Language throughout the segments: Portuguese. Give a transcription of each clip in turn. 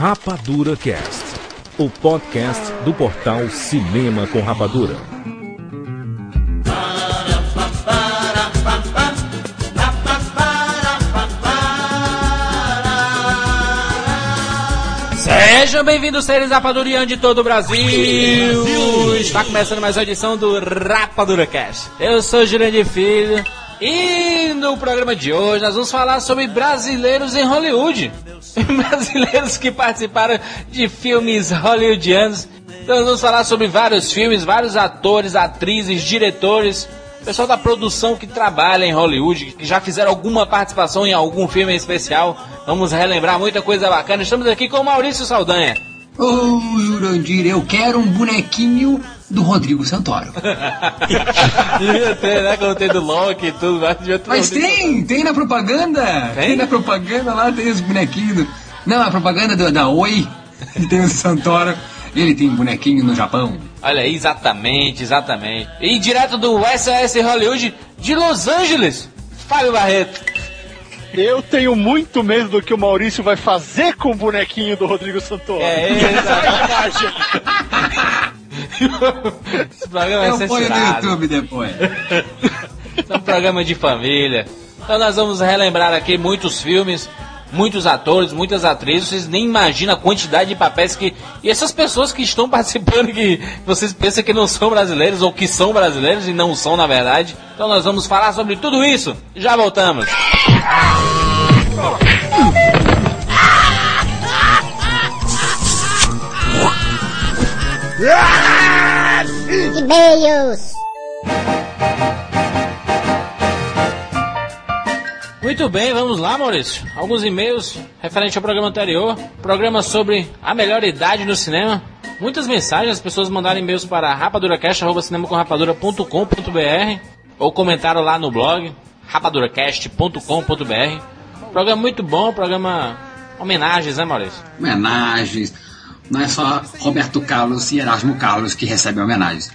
Rapadura Cast, o podcast do portal Cinema com Rapadura. Sejam bem-vindos, seres rapadurianos de todo o Brasil. Está começando mais uma edição do Rapadura Cast. Eu sou Jurandir Filho e no programa de hoje nós vamos falar sobre brasileiros em Hollywood. brasileiros que participaram de filmes hollywoodianos. Então nós vamos falar sobre vários filmes, vários atores, atrizes, diretores, pessoal da produção que trabalha em Hollywood, que já fizeram alguma participação em algum filme especial. Vamos relembrar muita coisa bacana. Estamos aqui com o Maurício Saldanha. Ô, oh, Jurandir, eu quero um bonequinho do Rodrigo Santoro. devia ter, né? Quando tem do Loki e tudo. Mas, mas tem, tem na propaganda. Tem? tem? na propaganda lá, tem os bonequinhos. Do... Não, a propaganda do, da Oi, tem o Santoro. Ele tem um bonequinho no Japão. Olha, exatamente, exatamente. E direto do SOS Hollywood de Los Angeles, Fábio Barreto. Eu tenho muito medo do que o Maurício vai fazer com o bonequinho do Rodrigo Santoro. É, exatamente. Esse programa Eu ponho no YouTube depois. é um programa de família. Então nós vamos relembrar aqui muitos filmes, muitos atores, muitas atrizes. Vocês nem imaginam a quantidade de papéis que. E essas pessoas que estão participando que vocês pensam que não são brasileiros ou que são brasileiros e não são na verdade. Então nós vamos falar sobre tudo isso. Já voltamos. E-mails. Muito bem, vamos lá, Maurício. Alguns e-mails referente ao programa anterior. Programa sobre a melhor idade no cinema. Muitas mensagens, as pessoas mandaram e-mails para rapaduracast.com.br ou comentaram lá no blog rapaduracast.com.br. Programa muito bom, programa homenagens, né, Maurício? Homenagens. Não é só Roberto Carlos e Erasmo Carlos que recebem homenagens.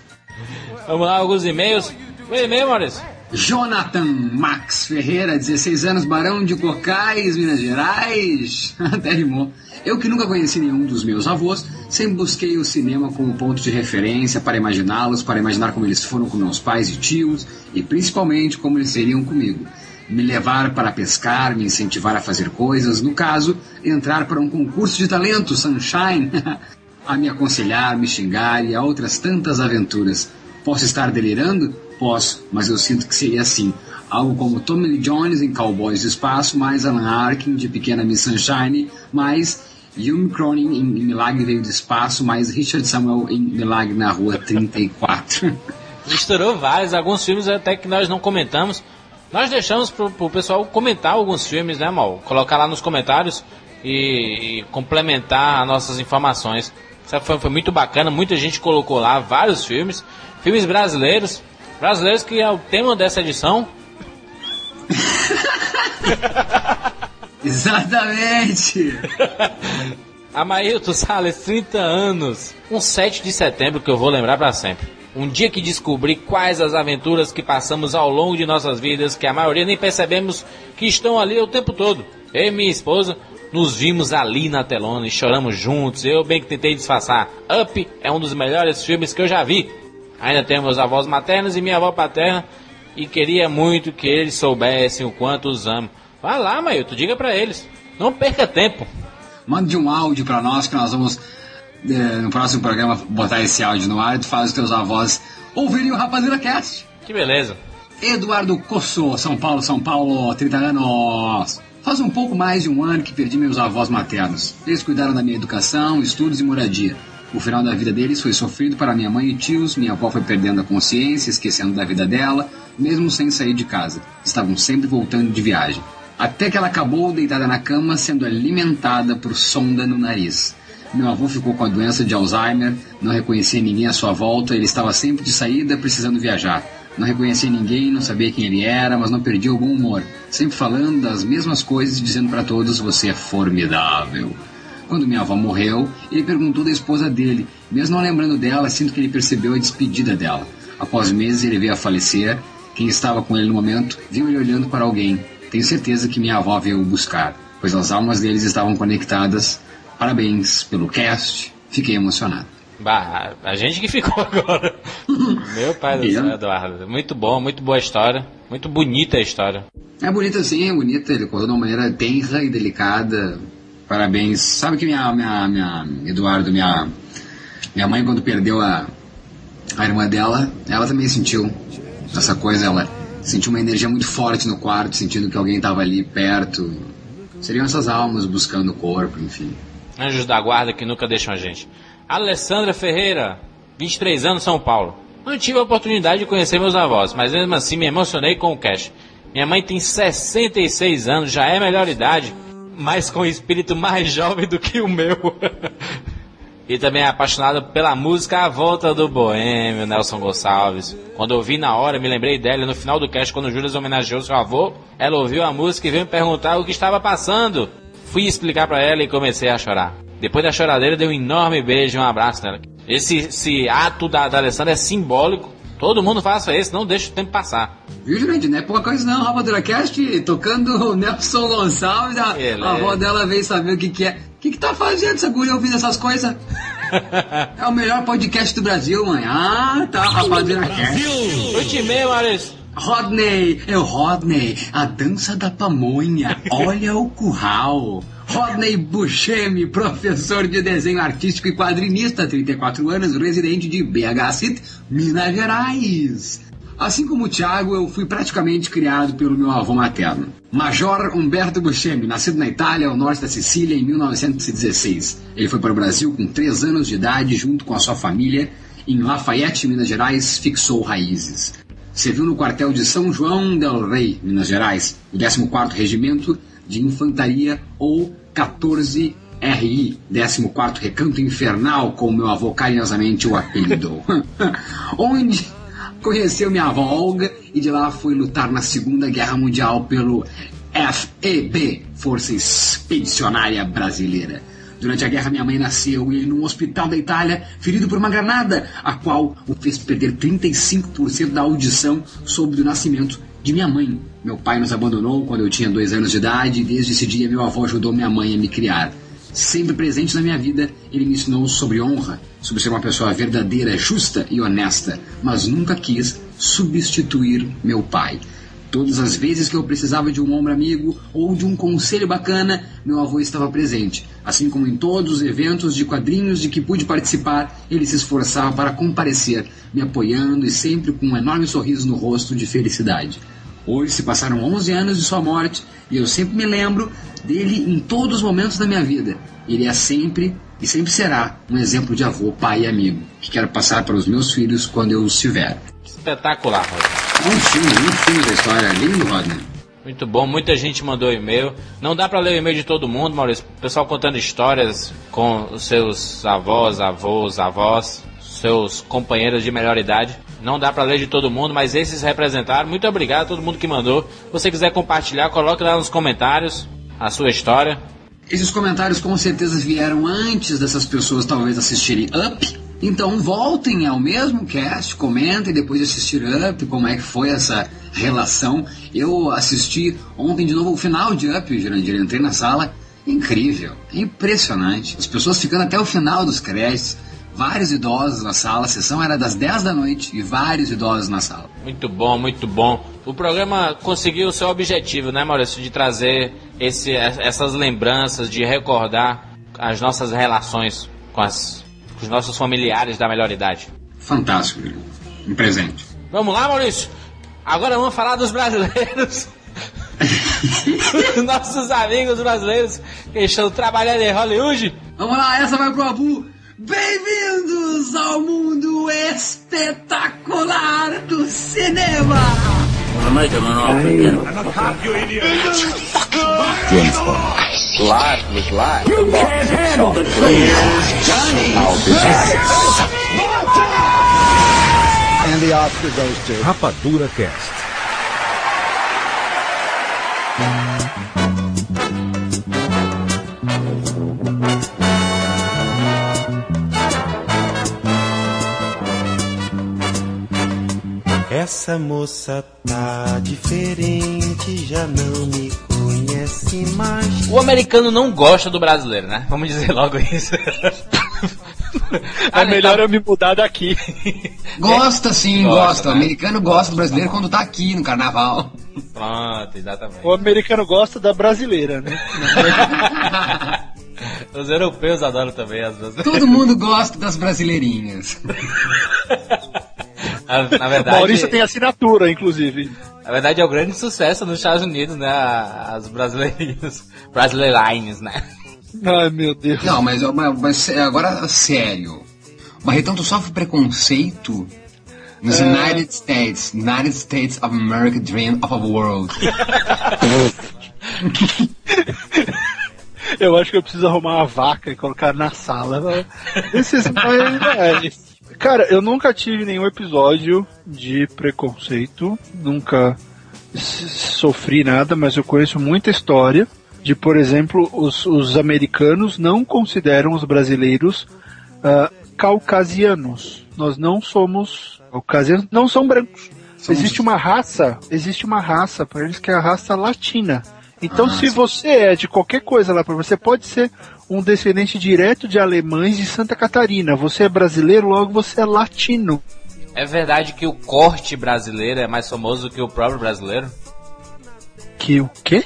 Vamos lá, alguns e-mails. O e-mail, Maurício. Jonathan Max Ferreira, 16 anos, Barão de Cocais, Minas Gerais. Até rimou. Eu que nunca conheci nenhum dos meus avós, sempre busquei o cinema como ponto de referência para imaginá-los, para imaginar como eles foram com meus pais e tios, e principalmente como eles seriam comigo. Me levar para pescar, me incentivar a fazer coisas, no caso, entrar para um concurso de talento, Sunshine, a me aconselhar, me xingar e a outras tantas aventuras. Posso estar delirando? Posso, mas eu sinto que seria assim. Algo como Tommy Lee Jones em Cowboys do Espaço, mais Alan Arkin de Pequena Miss Sunshine, mais Hume Cronin em Milagre Veio do Espaço, mais Richard Samuel em Milagre na Rua 34. Misturou vários, alguns filmes até que nós não comentamos. Nós deixamos pro, pro pessoal comentar alguns filmes, né, Mal? Colocar lá nos comentários e, e complementar as nossas informações. Foi, foi muito bacana, muita gente colocou lá vários filmes, filmes brasileiros, brasileiros que é o tema dessa edição. Exatamente! Amailton Salles, 30 anos. Um 7 de setembro que eu vou lembrar para sempre. Um dia que descobri quais as aventuras que passamos ao longo de nossas vidas, que a maioria nem percebemos que estão ali o tempo todo. Eu e minha esposa nos vimos ali na telona e choramos juntos. Eu bem que tentei disfarçar. Up é um dos melhores filmes que eu já vi. Ainda temos meus avós maternos e minha avó paterna e queria muito que eles soubessem o quanto os amo. Vai lá, Mailton, diga para eles. Não perca tempo. Mande um áudio para nós que nós vamos é, no próximo programa botar esse áudio no ar e tu faz os teus avós ouvirem o Rapaziada Cast. Que beleza. Eduardo Cosso, São Paulo, São Paulo, 30 anos. Faz um pouco mais de um ano que perdi meus avós maternos. Eles cuidaram da minha educação, estudos e moradia. O final da vida deles foi sofrido para minha mãe e tios. Minha avó foi perdendo a consciência, esquecendo da vida dela, mesmo sem sair de casa. Estavam sempre voltando de viagem. Até que ela acabou deitada na cama, sendo alimentada por sonda no nariz. Meu avô ficou com a doença de Alzheimer, não reconhecia ninguém à sua volta, ele estava sempre de saída, precisando viajar. Não reconhecia ninguém, não sabia quem ele era, mas não perdia bom humor, sempre falando das mesmas coisas, dizendo para todos: Você é formidável. Quando minha avó morreu, ele perguntou da esposa dele. Mesmo não lembrando dela, sinto que ele percebeu a despedida dela. Após meses, ele veio a falecer. Quem estava com ele no momento viu ele olhando para alguém. Tenho certeza que minha avó veio o buscar, pois as almas deles estavam conectadas Parabéns pelo cast. Fiquei emocionado. Bah, a gente que ficou agora. Meu pai do céu, Eduardo. Muito bom, muito boa história. Muito bonita a história. É bonita sim, é bonita. Ele contou de uma maneira tenra e delicada. Parabéns. Sabe que minha, minha, minha Eduardo, minha, minha mãe quando perdeu a, a irmã dela, ela também sentiu essa coisa, ela sentiu uma energia muito forte no quarto, sentindo que alguém estava ali perto. Seriam essas almas buscando o corpo, enfim. Anjos da guarda que nunca deixam a gente. Alessandra Ferreira, 23 anos, São Paulo. Não tive a oportunidade de conhecer meus avós, mas mesmo assim me emocionei com o cash. Minha mãe tem 66 anos, já é melhor idade, mas com espírito mais jovem do que o meu. e também é apaixonada pela música A Volta do Boêmio, Nelson Gonçalves. Quando ouvi na hora, me lembrei dela no final do cast, quando o Júlio homenageou seu avô. Ela ouviu a música e veio me perguntar o que estava passando. Fui explicar para ela e comecei a chorar. Depois da choradeira, dei um enorme beijo e um abraço nela. Esse, esse ato da, da Alessandra é simbólico. Todo mundo faça esse, não deixa o tempo passar. Viu, gente? Não é pouca coisa não. Rapadura Cast tocando o Nelson Gonçalves. A, a avó dela veio saber o que, que é. O que, que tá fazendo essa guria ouvindo essas coisas? é o melhor podcast do Brasil, mãe. Ah, tá. Rapadura Cast. Eu te meio, Maurício. Rodney, é o Rodney, a dança da pamonha. Olha o curral. Rodney Buscemi, professor de desenho artístico e quadrinista, 34 anos, residente de BH City, Minas Gerais. Assim como o Thiago, eu fui praticamente criado pelo meu avô materno. Major Humberto Buscemi, nascido na Itália, ao norte da Sicília, em 1916. Ele foi para o Brasil com 3 anos de idade, junto com a sua família. Em Lafayette, Minas Gerais, fixou raízes. Serviu no quartel de São João del Rei, Minas Gerais, o 14º Regimento de Infantaria ou 14 RI, 14º Recanto Infernal, como meu avô carinhosamente o apelidou. Onde conheceu minha avó Olga e de lá foi lutar na Segunda Guerra Mundial pelo FEB, Força Expedicionária Brasileira. Durante a guerra, minha mãe nasceu e ele num hospital da Itália, ferido por uma granada, a qual o fez perder 35% da audição sob o nascimento de minha mãe. Meu pai nos abandonou quando eu tinha dois anos de idade e desde esse dia meu avô ajudou minha mãe a me criar. Sempre presente na minha vida, ele me ensinou sobre honra, sobre ser uma pessoa verdadeira, justa e honesta, mas nunca quis substituir meu pai. Todas as vezes que eu precisava de um ombro amigo ou de um conselho bacana, meu avô estava presente. Assim como em todos os eventos de quadrinhos de que pude participar, ele se esforçava para comparecer, me apoiando e sempre com um enorme sorriso no rosto de felicidade. Hoje se passaram 11 anos de sua morte e eu sempre me lembro dele em todos os momentos da minha vida. Ele é sempre e sempre será um exemplo de avô, pai e amigo que quero passar para os meus filhos quando eu os tiver. Espetacular, Rodney. Um filme, um filme da história, lindo, Rodney. Muito bom, muita gente mandou e-mail. Não dá para ler o e-mail de todo mundo, Maurício. O pessoal contando histórias com os seus avós, avós, avós, seus companheiros de melhor idade. Não dá para ler de todo mundo, mas esses representaram. Muito obrigado a todo mundo que mandou. Se você quiser compartilhar, coloque lá nos comentários a sua história. Esses comentários com certeza vieram antes dessas pessoas talvez assistirem Up. Então voltem ao mesmo cast, comentem depois de assistir Up, como é que foi essa relação. Eu assisti ontem de novo o final de Up, Jurandir, entrei na sala. Incrível, impressionante. As pessoas ficando até o final dos créditos vários idosos na sala. A sessão era das 10 da noite e vários idosos na sala. Muito bom, muito bom. O programa conseguiu o seu objetivo, né, Maurício? De trazer esse, essas lembranças, de recordar as nossas relações com, as, com os nossos familiares da melhor idade. Fantástico, um presente. Vamos lá, Maurício? Agora vamos falar dos brasileiros. nossos amigos brasileiros que estão trabalhando em Hollywood. Vamos lá, essa vai pro Abu. Bem-vindos ao mundo espetacular do cinema! Life was life. You can't handle the truth. Johnny. And the Oscar goes to Rapadura Cast. Essa moça tá diferente, já não me conhece. O americano não gosta do brasileiro, né? Vamos dizer logo isso. É melhor eu me mudar daqui. Gosta sim, Gosta, gosta. O né? americano gosta do brasileiro quando tá aqui no carnaval. Pronto, exatamente. O americano gosta da brasileira, né? Os europeus adoram também as brasileiras. Todo mundo gosta das brasileirinhas. Na, na verdade, Maurício tem assinatura, inclusive. na verdade é o grande sucesso nos Estados Unidos, né? As brasileirinhas, brasileirines, né? Ai, meu Deus. Não, mas, mas, mas agora sério. Barretão, tu sofre preconceito nos United States. United States of America Dream of a World. Eu acho que eu preciso arrumar uma vaca e colocar na sala. Esses pais, Cara, eu nunca tive nenhum episódio de preconceito, nunca sofri nada, mas eu conheço muita história de, por exemplo, os, os americanos não consideram os brasileiros ah, caucasianos. Nós não somos caucasianos, não são brancos. Somos- Existe uma raça, existe uma raça para eles que é a raça latina. Então, Ah, se sim. você é de qualquer coisa lá, você pode ser um descendente direto de alemães de Santa Catarina. Você é brasileiro, logo você é latino. É verdade que o corte brasileiro é mais famoso que o próprio brasileiro? Que o quê?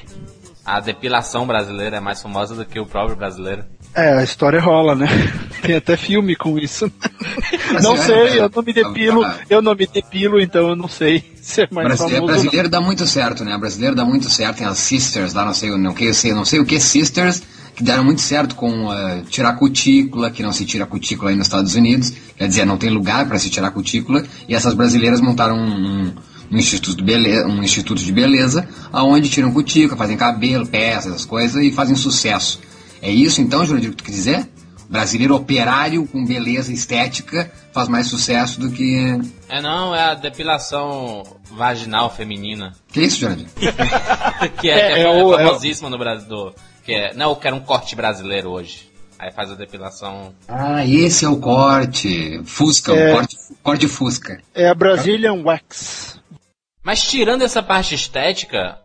A depilação brasileira é mais famosa do que o próprio brasileiro? É, a história rola, né? Tem até filme com isso. Mas não é, sei, é, eu não me depilo, ah, eu não me depilo, então eu não sei se é mais Brasileiro, famoso. ou não. brasileiro dá muito certo, né? Brasileiro dá muito certo. Tem as sisters lá, não sei, não, que, sei, não sei o que sisters, que deram muito certo com eh, tirar cutícula, que não se tira cutícula aí nos Estados Unidos. Quer dizer, não tem lugar para se tirar cutícula. E essas brasileiras montaram um, um- um instituto de beleza, um instituto de beleza, aonde tiram cutícula, fazem cabelo, peças, essas coisas e fazem sucesso. É isso então, Jurandir, que tu quer dizer? Brasileiro operário com beleza estética faz mais sucesso do que. É não, é a depilação vaginal feminina. Que isso, Jurandir? que é, É, é, é o- é o- famosíssima no Brasil. do- Que é, não, eu quero um corte brasileiro hoje. Aí faz a depilação. Ah, esse é o corte. Fusca, É. o corte, corte Fusca. É a Brazilian Wax. Mas tirando essa parte estética,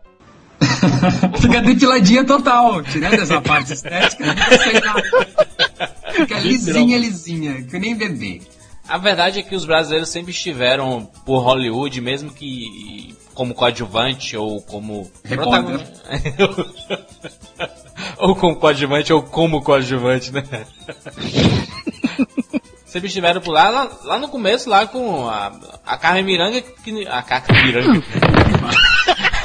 Fica depiladinha total, tirando essa parte estética, não sei nada. Fica lisinha, lisinha, que nem bebê. a verdade é que os brasileiros sempre estiveram por Hollywood, mesmo que como coadjuvante ou como protagonista. ou como coadjuvante ou como coadjuvante, né? Sempre estiveram por lá, lá, lá no começo, lá com a, a Carmen Miranda, que, a Carmen Miranda.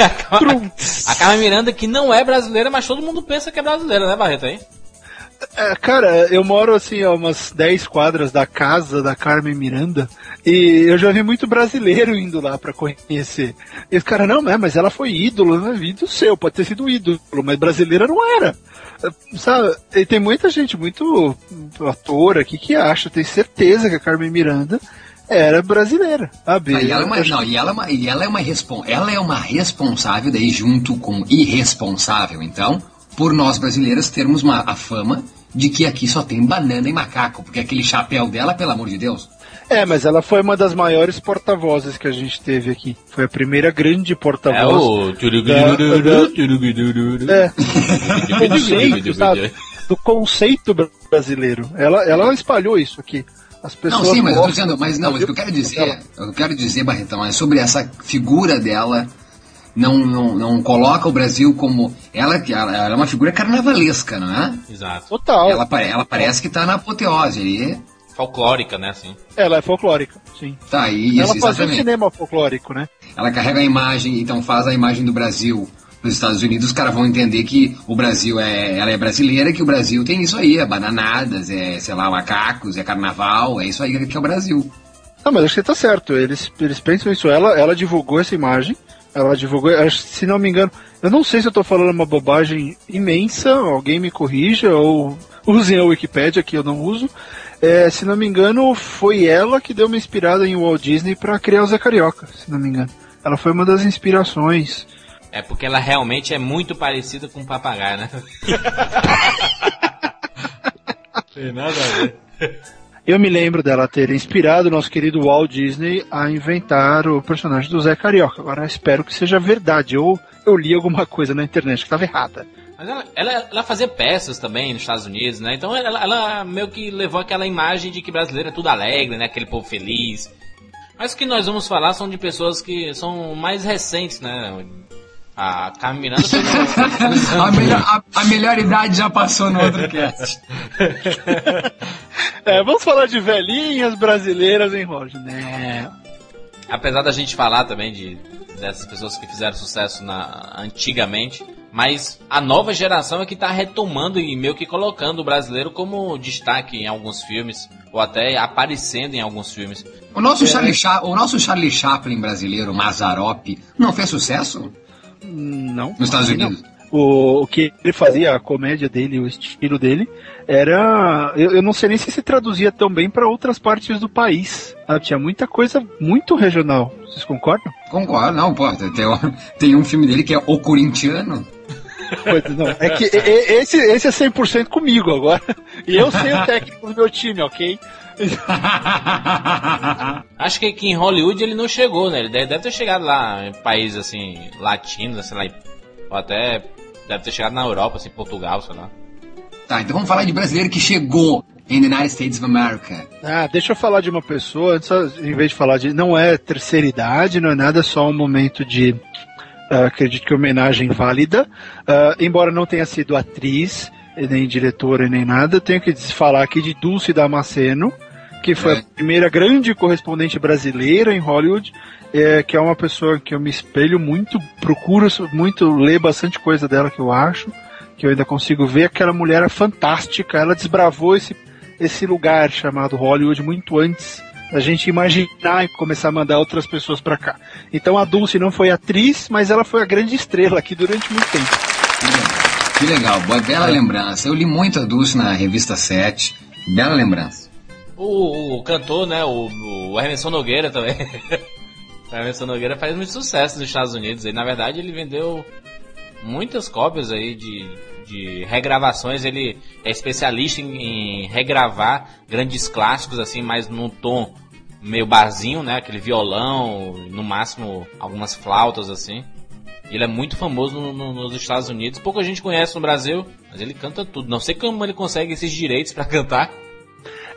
A Carmen Miranda que não é brasileira, mas todo mundo pensa que é brasileira, né, Barreto, aí? É, cara, eu moro assim a umas 10 quadras da casa da Carmen Miranda e eu já vi muito brasileiro indo lá pra conhecer. E os caras, não, é, mas ela foi ídolo, né? Ídolo seu, pode ter sido ídolo, mas brasileira não era. Sabe? E tem muita gente, muito ator aqui que acha, tem certeza que a Carmen Miranda era brasileira, sabe? Ah, e ela é uma, não, e ela é uma, e ela é uma, respon, ela é uma responsável, daí junto com irresponsável, então, por nós brasileiros termos uma, a fama de que aqui só tem banana e macaco, porque aquele chapéu dela, pelo amor de Deus. É, mas ela foi uma das maiores porta-vozes que a gente teve aqui. Foi a primeira grande É porta-voz. o. É. do jeito, sabe? Do conceito bra- brasileiro. Ela, ela espalhou isso aqui. As pessoas Não, sim, mas eu tô dizendo, mas não, mas o que eu quero dizer, que eu quero dizer, Barretão, é sobre essa figura dela, não, não, não coloca o Brasil como, ela, que- ela, ela é uma figura carnavalesca, não é? Exato. Total. Ela, ela parece que tá na apoteose ali, Folclórica, né, assim. Ela é folclórica, sim. tá aí, ela isso, fazia exatamente. cinema folclórico, né? Ela carrega a imagem, então faz a imagem do Brasil nos Estados Unidos, os caras vão entender que o Brasil é, ela é brasileira, que o Brasil tem isso aí, é bananadas, é, sei lá, macacos, é carnaval, é isso aí que é o Brasil. Não, mas acho que tá certo. Eles, eles pensam isso. Ela, ela divulgou essa imagem. Ela divulgou, se não me engano, eu não sei se eu tô falando uma bobagem imensa, alguém me corrija, ou usem a Wikipédia, que eu não uso. É, se não me engano, foi ela que deu uma inspirada em Walt Disney para criar o Zé Carioca, se não me engano. Ela foi uma das inspirações. É porque ela realmente é muito parecida com um papagaio, né? Tem nada a ver. Eu me lembro dela ter inspirado o nosso querido Walt Disney a inventar o personagem do Zé Carioca. Agora espero que seja verdade. Ou eu li alguma coisa na internet que estava errada. Mas ela, ela, ela, fazia peças também nos Estados Unidos, né? Então ela, ela, meio que levou aquela imagem de que brasileiro é tudo alegre, né? Aquele povo feliz. Mas o que nós vamos falar são de pessoas que são mais recentes, né? A Carmen Miranda foi no... a, melhor, a, a, melhor idade já passou no outro cast. é, vamos falar de velhinhas brasileiras em Hollywood, né? Apesar da gente falar também de dessas pessoas que fizeram sucesso na, antigamente, mas a nova geração é que está retomando e meio que colocando o brasileiro como destaque em alguns filmes, ou até aparecendo em alguns filmes. O nosso, é. Charlie, Cha o nosso Charlie Chaplin brasileiro, Mazarop, não fez sucesso? Não. Nos Estados Unidos? Não. O, o, que ele fazia, a comédia dele, o estilo dele, era. Eu, eu não sei nem se se traduzia tão bem para outras partes do país. Ah, tinha muita coisa muito regional. Vocês concordam? Concordo, não, pô. Tem, tem um filme dele que é O Corintiano. Pois, não, é que esse, esse é 100% comigo agora. E eu sei o técnico do meu time, ok? Acho que aqui em Hollywood ele não chegou, né? Ele deve, deve ter chegado lá em países assim, latinos, sei lá, ou até deve ter chegado na Europa, assim, Portugal, sei lá. Tá, então vamos falar de brasileiro que chegou in the United States of America. Ah, deixa eu falar de uma pessoa, só, em vez de falar de. Não é terceira idade, não é nada, é só um momento de. Uh, acredito que homenagem válida. Uh, embora não tenha sido atriz, nem diretora, nem nada, tenho que falar aqui de Dulce Damasceno, que foi é. a primeira grande correspondente brasileira em Hollywood. É, que é uma pessoa que eu me espelho muito, procuro muito ler bastante coisa dela que eu acho, que eu ainda consigo ver. Aquela mulher é fantástica, ela desbravou esse esse lugar chamado Hollywood muito antes da gente imaginar e começar a mandar outras pessoas para cá. Então a Dulce não foi atriz, mas ela foi a grande estrela aqui durante muito tempo. Que legal, boa, bela lembrança. Eu li muito a Dulce na revista 7, bela lembrança. O, o cantor, né, o, o Emerson Nogueira também. o Emerson Nogueira faz muito sucesso nos Estados Unidos. E na verdade ele vendeu muitas cópias aí de, de regravações. Ele é especialista em, em regravar grandes clássicos, assim, mas num tom meio barzinho, né? Aquele violão, no máximo algumas flautas, assim. Ele é muito famoso no, no, nos Estados Unidos. Pouca gente conhece no Brasil, mas ele canta tudo. Não sei como ele consegue esses direitos para cantar.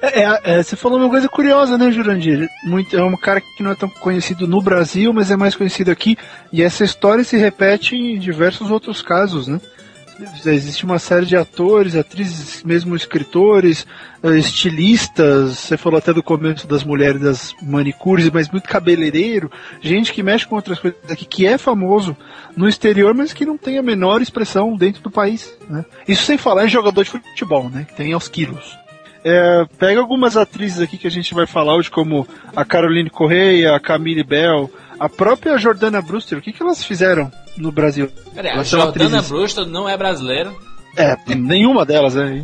É, é, é, você falou uma coisa curiosa, né, Jurandir? Muito, é um cara que não é tão conhecido no Brasil, mas é mais conhecido aqui. E essa história se repete em diversos outros casos, né? Existe uma série de atores, atrizes, mesmo escritores, eh, estilistas. Você falou até do começo das mulheres das manicures, mas muito cabeleireiro. Gente que mexe com outras coisas aqui, que é famoso no exterior, mas que não tem a menor expressão dentro do país. Né? Isso sem falar em jogador de futebol, né? Que tem aos quilos. É, pega algumas atrizes aqui que a gente vai falar hoje, como a Caroline Correia, a Camille Bell, a própria Jordana Brewster. O que, que elas fizeram no Brasil? Peraí, a Jordana Brewster não é brasileira? É, nenhuma delas é.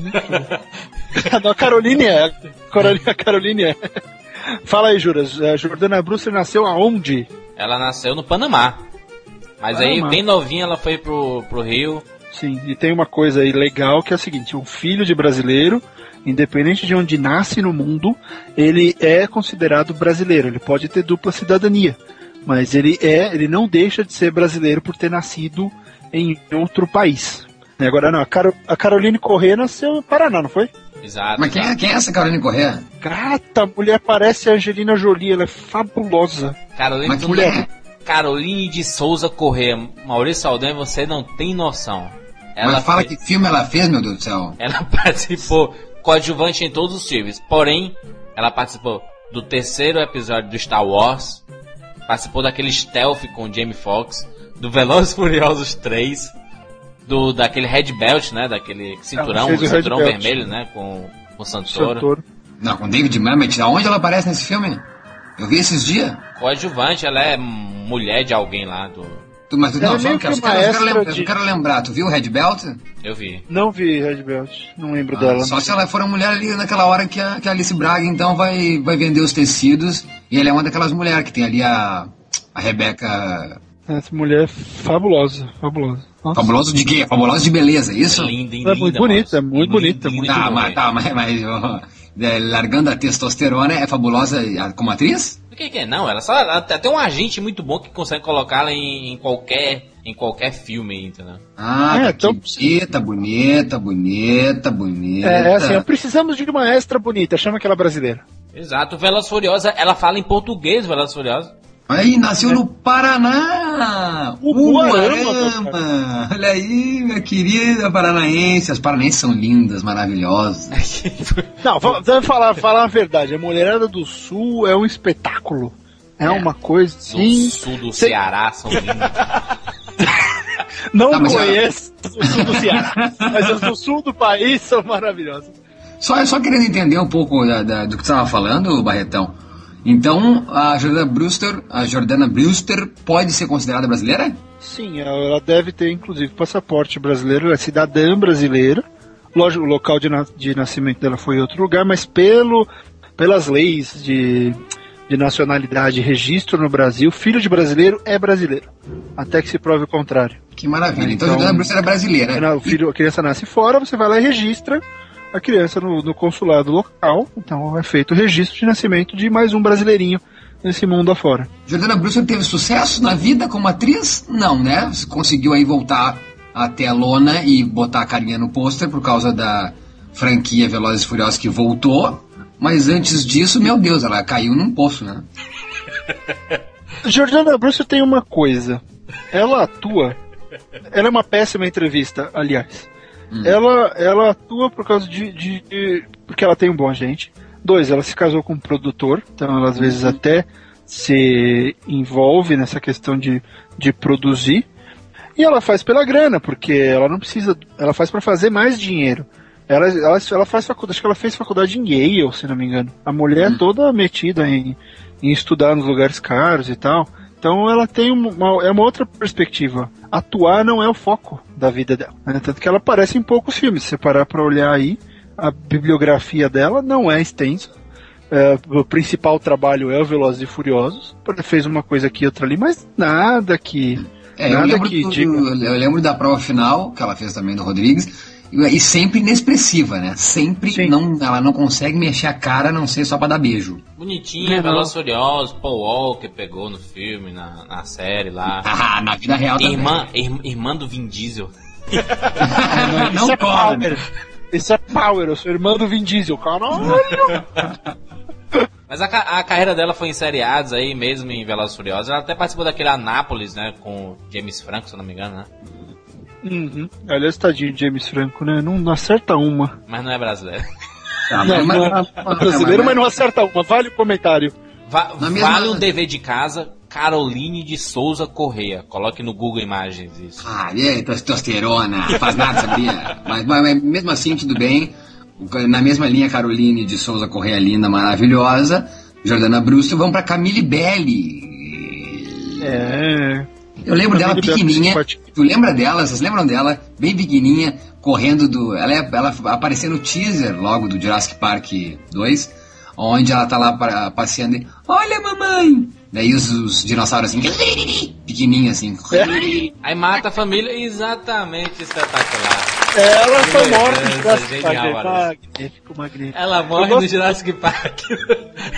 a Caroline é. A Caroline é. Fala aí, Juras. A Jordana Brewster nasceu aonde? Ela nasceu no Panamá. Mas Panamá. aí, bem novinha, ela foi pro, pro Rio. Sim, e tem uma coisa aí legal que é o seguinte: um filho de brasileiro independente de onde nasce no mundo, ele é considerado brasileiro. Ele pode ter dupla cidadania, mas ele é, ele não deixa de ser brasileiro por ter nascido em outro país. Agora não, a, Caro, a Caroline Corrêa nasceu no Paraná, não foi? Exato. Mas quem é, quem é essa Caroline Corrêa? Gata, a mulher parece a Angelina Jolie, ela é fabulosa. Caroline, Mas mulher. É? Caroline de Souza Corrêa. Maurício Saldanha, você não tem noção. Ela Mas fala fez... que filme ela fez, meu Deus do céu. Ela participou coadjuvante em todos os filmes. Porém, ela participou do terceiro episódio do Star Wars, participou daquele stealth com Jamie Foxx, do Velozes Furiosos 3, do daquele Red Belt, né, daquele cinturão, ah, cinturão vermelho, né, com o Santoro. Santoro. Não, com David Mamet. Aonde ela aparece nesse filme? Eu vi esses dias. Coadjuvante, ela é mulher de alguém lá do Tu, mas tu, não, só que, eu, quero, eu, quero lembra, de... eu quero lembrar, tu viu o Red Belt? Eu vi. Não vi Red Belt, não lembro ah, dela. Só se ela for uma mulher ali naquela hora que a, que a Alice Braga então vai, vai vender os tecidos e ela é uma daquelas mulheres que tem ali a, a Rebeca. Essa mulher é fabulosa, fabulosa. Nossa. Fabuloso de quê? Fabulosa de beleza, é isso? É linda, linda. É muito bonita, é muito bonita. Muito tá, mas, tá, mas, mas é, largando a testosterona, é fabulosa como atriz? O que, que é? Não, ela só ela tem um agente muito bom que consegue colocá-la em, em qualquer em qualquer filme, entendeu? Ah, É, tá então- bonita, bonita, bonita, bonita. É, é assim, precisamos de uma extra bonita, chama aquela brasileira. Exato. Velas Furiosa, ela fala em português, Velas Furiosa. Aí, nasceu no Paraná! Umuarama! Olha aí, minha querida paranaense. As paranaenses são lindas, maravilhosas. Não, va- vamos falar, falar a verdade. A Mulherada do Sul é um espetáculo. É, uma coisa Do assim. sul do Cê- Ceará são lindas. Não Tá, conheço o sul do Ceará, mas as do sul do país são maravilhosas. Só, só querendo entender um pouco da- da- do que você estava falando, Barretão. Então, a Jordana Brewster, a Jordana Brewster pode ser considerada brasileira? Sim, ela deve ter inclusive passaporte brasileiro, ela é cidadã brasileira. Lógico, o local de, na- de nascimento dela foi em outro lugar, mas pelo, pelas leis de, de nacionalidade e registro no Brasil, filho de brasileiro é brasileiro. Até que se prove o contrário. Que maravilha. Então, Então- a Jordana Brewster é brasileira. Não, o filho, a criança nasce fora, você vai lá e registra a criança no, no consulado local. Então é feito o registro de nascimento de mais um brasileirinho nesse mundo afora. Jordana Brewster teve sucesso na vida como atriz? Não, né? Você conseguiu aí voltar até a lona e botar a carinha no pôster por causa da franquia Velozes e Furiosos que voltou. Mas antes disso, meu Deus, ela caiu num poço, né? Jordana Brewster tem uma coisa. Ela atua. Ela é uma péssima entrevista, aliás. Ela, ela atua por causa de, de- de- Porque ela tem um bom agente. Dois, ela se casou com um produtor. Então ela às vezes até se envolve nessa questão de, de produzir. E ela faz pela grana, porque ela não precisa. Ela faz para fazer mais dinheiro. Ela, ela, ela faz faculdade, acho que ela fez faculdade em Yale, se não me engano. A mulher é toda metida em, em estudar nos lugares caros e tal. Então ela tem uma, é uma outra perspectiva. Atuar não é o foco da vida dela. né? Tanto que ela aparece em poucos filmes. Se você parar pra olhar aí, a bibliografia dela não é extensa. É, o principal trabalho é o Velozes e Furiosos. Fez uma coisa aqui e outra ali, mas nada que. É, eu nada lembro, que do- diga. eu lembro da prova final, que ela fez também do Rodrigues, e, sempre inexpressiva, né? Sempre Sim. não, ela não consegue mexer a cara, a não ser só pra dar beijo. Bonitinha. Velozes Furiosos, Paul Walker pegou no filme, na, na série lá. Ah, na vida real também. Irmã, ir- irmã do Vin Diesel. não, Isso é corre. power. Isso é power. Eu sou irmã do Vin Diesel, caralho. Mas a, a carreira dela foi em seriados aí mesmo, em Velozes Furiosos. Ela até participou daquele Anápolis, né, com James Franco, se eu não me engano, né? Uhum. Aliás, tadinho de James Franco, né? Não, não acerta uma. Mas não é brasileiro. Tá, Não, mas- não é mas- brasileiro, mas- não acerta uma. Vale o comentário. Va- Vale um dever de casa, Caroline de Souza Correia. Coloque no Google Imagens isso. Ah, é, testosterona, faz nada, sabia? Mas, mas- mas mesmo assim, tudo bem. Na mesma linha, Caroline de Souza Correia linda, maravilhosa. Jordana Brewster, vamos pra Camille Belli. É. Eu lembro dela pequenininha. Tu lembra dela? Vocês lembram dela? Bem pequenininha, correndo do. Ela, é- ela apareceu no teaser logo do Jurassic Park 2, onde ela tá lá pa- passeando e. Olha, mamãe! Daí os, os dinossauros assim, pequenininho assim. Aí mata a família, exatamente espetacular. Ela foi Beleza, morta em Jurassic Park. Alex. Magnífico, magnífico. Ela morre gosto- no Jurassic Park.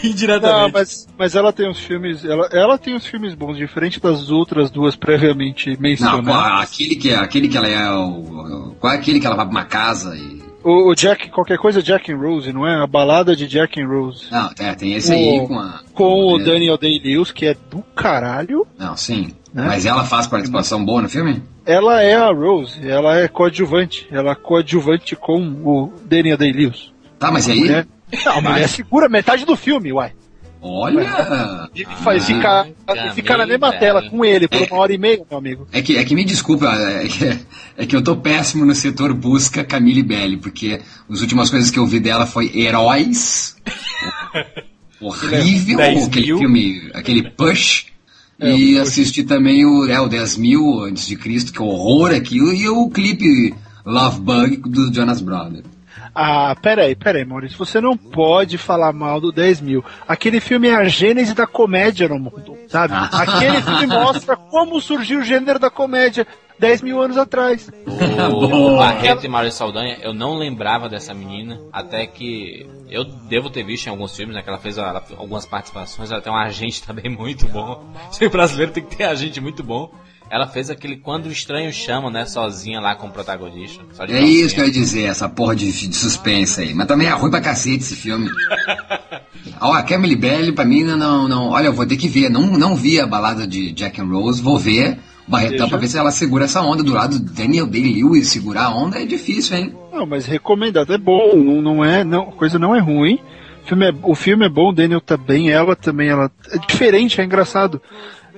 Não, Indiretamente. mas, mas ela tem uns filmes. Ela, ela tem uns filmes bons, diferente das outras duas previamente Não, mencionadas. qual- aquele que, aquele que ela é. O, qual é aquele que ela vai pra uma casa e. O, o Jack, qualquer coisa Jack and Rose, não é? A balada de Jack and Rose. Não, é, tem esse aí O- com a. Com o é, Daniel Day-Lewis, que é do caralho. Não, sim. Né? Mas ela faz participação boa no filme? Ela é a Rose, ela é coadjuvante. Ela é coadjuvante com o Daniel Day-Lewis. Tá, mas e aí? Mulher- Não, a mulher segura metade do filme, uai. Olha! E faz, Ah, fica, na mesma tela com ele por uma hora e meia, meu amigo. É que, é que me desculpa, é que, é que eu tô péssimo no setor busca Camille Belli, porque as últimas coisas que eu vi dela foi Heróis, horrível, 10 aquele filme, aquele Push, É, e assisti também o, é, o 10 mil antes de Cristo, que horror aquilo, e o clipe Love Bug do Jonas Brothers. Ah, peraí, peraí, Maurício. Você não pode falar mal do 10 mil. Aquele filme é a gênese da comédia no mundo, sabe? Aquele filme mostra como surgiu o gênero da comédia 10 mil anos atrás. O Barreto e Mário Saldanha, eu não lembrava dessa menina, até que eu devo ter visto em alguns filmes, né? Que ela fez ela- algumas participações, ela tem um agente também muito bom. Ser brasileiro tem que ter agente muito bom. Ela fez aquele Quando o Estranho Chama, né? Sozinha lá com o protagonista. Só de É isso que eu ia dizer, essa porra de, de suspense aí. Mas também é ruim pra cacete esse filme. Ó, a Camille Bell, pra mim, não, não. Olha, eu vou ter que ver. Não, não vi a balada de Jack and Rose, vou ver o Barretão Veja. pra ver se ela segura essa onda. Do lado do Daniel Day-Lewis segurar a onda é difícil, hein? Não, mas recomendado, é bom, não, não é, não, a coisa não é ruim. O filme é, o filme é bom, o Daniel tá bem, ela também, ela é diferente, é engraçado.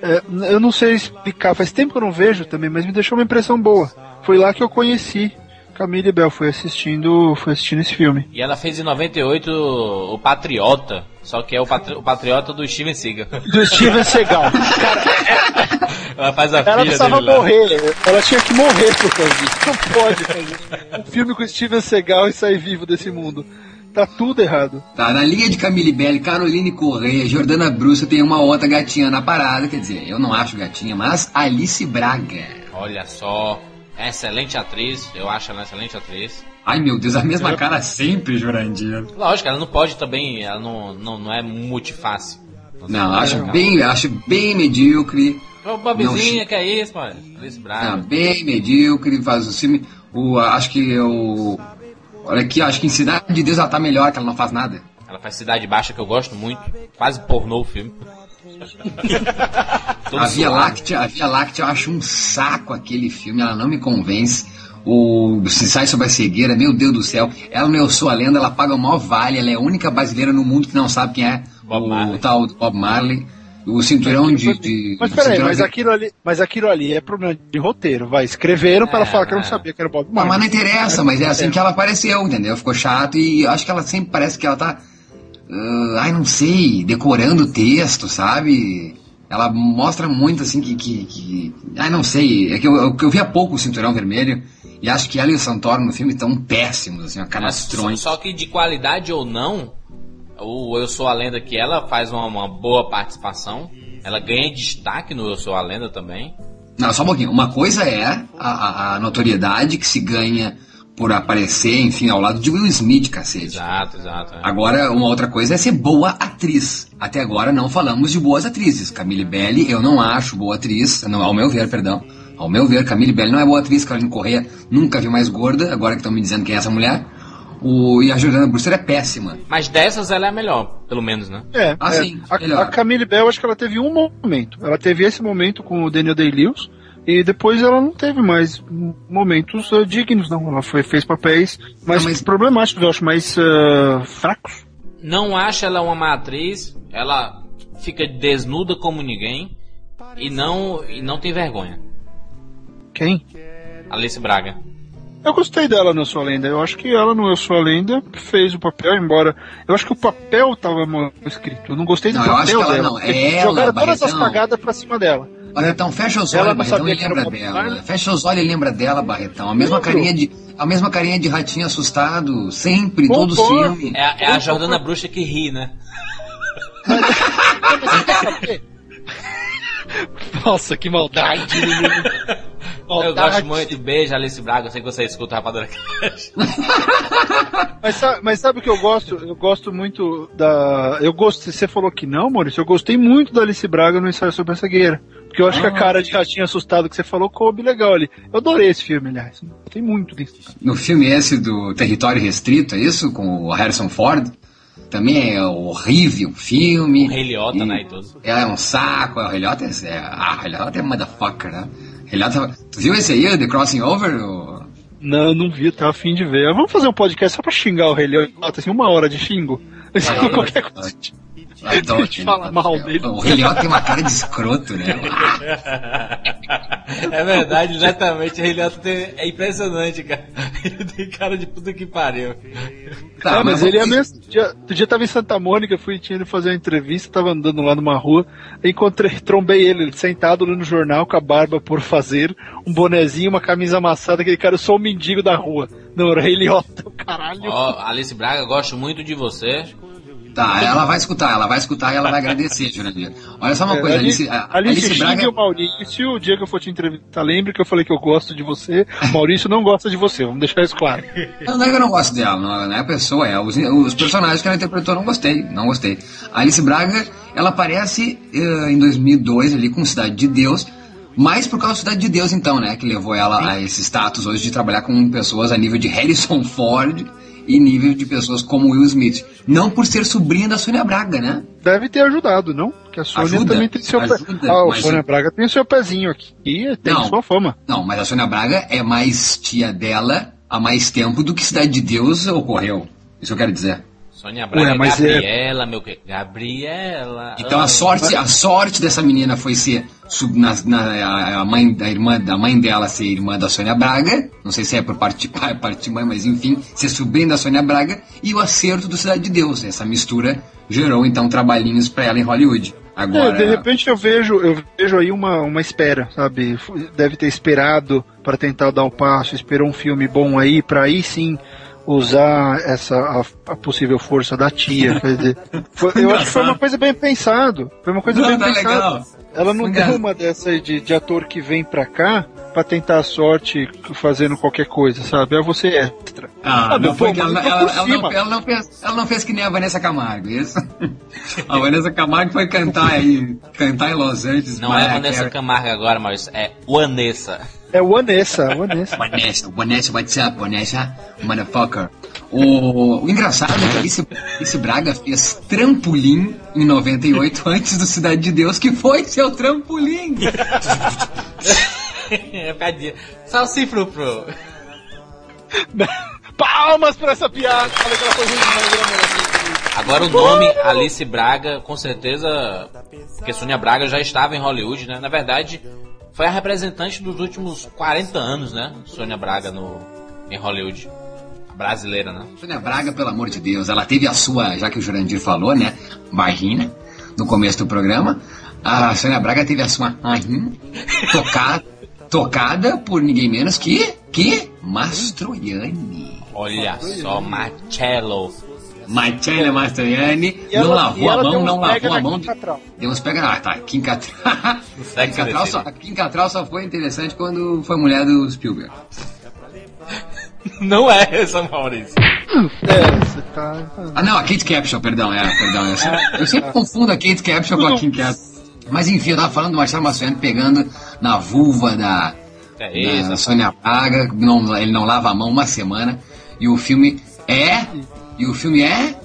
É, eu não sei explicar, faz tempo que eu não vejo também, mas me deixou uma impressão boa. Foi lá que eu conheci Camille Bell, foi assistindo, foi assistindo esse filme. E ela fez em 98 o Patriota, só que é o, patri- o Patriota do Steven Seagal. Do Steven Seagal. ela faz a Ela filha precisava lá. morrer, ela tinha que morrer por causa disso. Não pode fazer um filme com Steven Seagal e sair vivo desse mundo. Tá tudo errado. Tá, na linha de Camille Bell, Caroline Correia, Jordana Bruce, tem uma outra gatinha na parada. Quer dizer, eu não acho gatinha, mas Alice Braga. Olha só, é excelente atriz, eu acho ela excelente atriz. Ai meu Deus, a mesma cara sempre, Jurandir. Lógico, ela não pode também, ela não, não, não é multifácil. Não, acho bem, acho bem medíocre. Ô, Bobizinha, Não, que é isso, mano? Alice Braga. bem medíocre, faz o filme. O, acho que o. Olha aqui, acho que em Cidade de Deus ela tá melhor, que ela não faz nada. Ela faz Cidade Baixa, que eu gosto muito. Quase pornô o filme. A Via. Láctea, a Via Láctea eu acho um saco aquele filme, ela não me convence. O Se Sai Sobre a Cegueira, meu Deus do céu. Ela não Eu Sou a Lenda, ela paga o maior vale, ela é a única brasileira no mundo que não sabe quem é Bob o Marley. tal Bob Marley. O cinturão de. de Mas peraí, mas de- aquilo ali, mas aquilo ali é problema de roteiro, vai. Escreveram para ela falar que eu não é. sabia que era Bob Não, mas não Marley. interessa, mas é assim que ela apareceu, entendeu? Ficou chato e acho que ela sempre parece que ela tá. ah, ai, não sei, decorando o texto, sabe? Ela mostra muito assim que. que, que ai, não sei. É que eu, eu, eu vi há pouco o Cinturão Vermelho e acho que ela e o Santoro no filme estão péssimos, assim, só, canastrões. só que de qualidade ou não, o Eu Sou a Lenda que ela faz uma, uma boa participação. Ela ganha destaque no Eu Sou a Lenda também. Não, só um pouquinho. Uma coisa é a, a- a notoriedade que se ganha por aparecer, enfim, ao lado de Will Smith, cacete. Exato, exato. é. Agora, uma outra coisa é ser boa atriz. Até agora não falamos de boas atrizes. Camille Belli, eu não acho boa atriz, não, ao meu ver, perdão. Ao meu ver, Camille Belli não é boa atriz. Caroline Correia nunca vi mais gorda, agora que estão me dizendo quem é essa mulher. O, e a Jordana Brewster é péssima. Mas dessas ela é a melhor, pelo menos, né? É, Ah, é. sim, a, a Camille Bell, acho que ela teve um momento. Ela teve esse momento com o Daniel Day-Lewis e depois ela não teve mais momentos ah, dignos, não. Ela foi, fez papéis mais Não, mas- problemáticos, eu acho, mais ah, fracos. Não acha ela uma má atriz, ela fica desnuda como ninguém e não, e não tem vergonha. Quem? Alice Braga. Eu gostei dela no Sua Lenda. Eu acho que ela no Eu Sou a Lenda fez o papel, embora. Eu acho que o papel tava mal escrito. Eu não gostei do Não, eu papel acho que ela dela. não. É ela, Jogaram todas as cagadas pra cima dela. Barretão, fecha os olhos, Barretão, e lembra dela. Fecha os olhos e lembra dela, Barretão. A mesma Lembro. carinha de. A mesma carinha de ratinho assustado, sempre, todos os filmes. É, a- é a Jordana Bruxa que ri, né? Nossa, que maldade, Eu gosto muito. Beijo, Alice Braga. Eu sei que você escuta a Rapadura Cast. Mas sabe, mas sabe o que eu gosto? Eu gosto muito da. Eu gosto. Você falou que não, Maurício. Eu gostei muito da Alice Braga no ensaio sobre a cegueira. Porque eu acho que a cara de ratinho assustado que você falou coube legal ali. Eu adorei esse filme, aliás. Tem muito disso. No filme esse do Território Restrito, é isso? Com o Harrison Ford. Também é horrível o filme. O Rei Liotta, E- né, e tudo. É um saco, o Rei Liotta é, é, ah, o Rei Liotta é motherfucker, né? Rei Liotta, tu viu esse aí, The Crossing Over? O- Não, não vi, tava afim de ver. Vamos fazer um podcast só pra xingar o Rei Liotta, assim, uma hora de xingo. Qualquer coisa. Adoro gente fala mal dele. O Rei Liotta tem uma cara de escroto, né? É verdade, exatamente. O Rei Liotta tem- é impressionante, cara. Ele tem cara de puta que pariu. Tá, é, mas ele é mesmo. Dia, outro dia tava em Santa Mônica, fui tinha ido fazer uma entrevista, tava andando lá numa rua, encontrei, trombei ele, ele sentado lendo no jornal com a barba por fazer, um bonezinho, uma camisa amassada, aquele cara, eu sou o mendigo da rua. Não, era Rei Liotta, o caralho. Ó, Alice Braga, gosto muito de você. Tá, ela vai escutar, ela vai escutar e ela vai agradecer, Jurandir. Olha só uma coisa, Alice, É, Alice, Alice xingue Braga. o Maurício, o dia que eu for te entrevistar, lembre que eu falei que eu gosto de você, Maurício não gosta de você, vamos deixar isso claro. Não, não é que eu não gosto dela, não, não é a pessoa, é os, os personagens que ela interpretou, não gostei, não gostei. A Alice Braga, ela aparece eh, em 2002 ali com Cidade de Deus, mais por causa da Cidade de Deus então, né, que levou ela a esse status hoje de trabalhar com pessoas a nível de Harrison Ford e nível de pessoas como Will Smith. Não por ser sobrinha da Sônia Braga, né? Deve ter ajudado, não? Porque a Sônia Ajuda, também tem seu ajuda, Ah, o mas- Sônia Braga tem seu pezinho aqui. E tem Não. sua fama. Não, mas a Sônia Braga é mais tia dela há mais tempo do que Cidade de Deus ocorreu. Isso eu quero dizer. Sônia Braga, Ué, mas é- Gabriela, meu que? Gabriela. Então a sorte, a sorte dessa menina foi ser sub- na, na- a- mãe da irmã da mãe dela ser irmã da Sônia Braga, não sei se é por parte de pai, parte de mãe, mas enfim, ser sobrinha da Sônia Braga e o acerto do Cidade de Deus. Essa mistura gerou então trabalhinhos pra ela em Hollywood. É, Agora, de repente eu vejo, eu vejo aí uma, uma espera, sabe? Deve ter esperado para tentar dar o passo, esperou um filme bom aí, para aí sim usar essa a, a possível força da tia. quer dizer, foi- eu acho que foi uma coisa bem pensado. Foi uma coisa Não, bem tá pensada. legal. Ela não Foi deu engraçado. uma dessa de, de ator que vem pra cá pra tentar a sorte fazendo qualquer coisa, sabe? É você extra. Ah, Ah, não pô, ela, mas não, ela, não fez, ela não fez que nem a Vanessa Camargo, isso? A Vanessa Camargo foi cantar aí, cantar em Los Angeles. Não é Vanessa. Camargo agora, Maurício, é Vanessa. É o Vanessa, o Vanessa. Vanessa, Vanessa, what's up, Vanessa, motherfucker. O, o engraçado é que Alice, Alice Braga fez trampolim em 98 antes do Cidade de Deus, que foi seu trampolim. é piadinha. Salsifrufru. Palmas pra essa piada! Agora o nome Alice Braga, com certeza, porque Sônia Braga já estava em Hollywood, né? Na verdade, foi a representante dos últimos 40 anos, né? Sônia Braga no, em Hollywood. Brasileira, né? Sônia Braga, pelo amor de Deus, ela teve a sua, já que o Jurandir falou, né, vagina, no começo do programa, a Sônia Braga teve a sua tocada, tocada por ninguém menos que, que Mastroianni. Olha só, Marcello. Marcella Mastroianni E não lavou a mão, não lavou a na mão. Cattrall. Deu uns pega. Ah, tá. Kim Cattrall. Kim Sex Cattrall só, the Kim Cattrall só foi interessante quando foi mulher do Spielberg. Não é essa, Maurício. É, você tá. Ah, não, a Kate Capshaw, perdão, é, perdão. Eu sempre, eu sempre confundo a Kate Capshaw com a Kim Cattrall. Mas enfim, eu tava falando do Marcelo Mastroianni pegando na vulva da, É da isso. Sônia Braga, não, ele não lava a mão uma semana, e o filme é... E o filme é...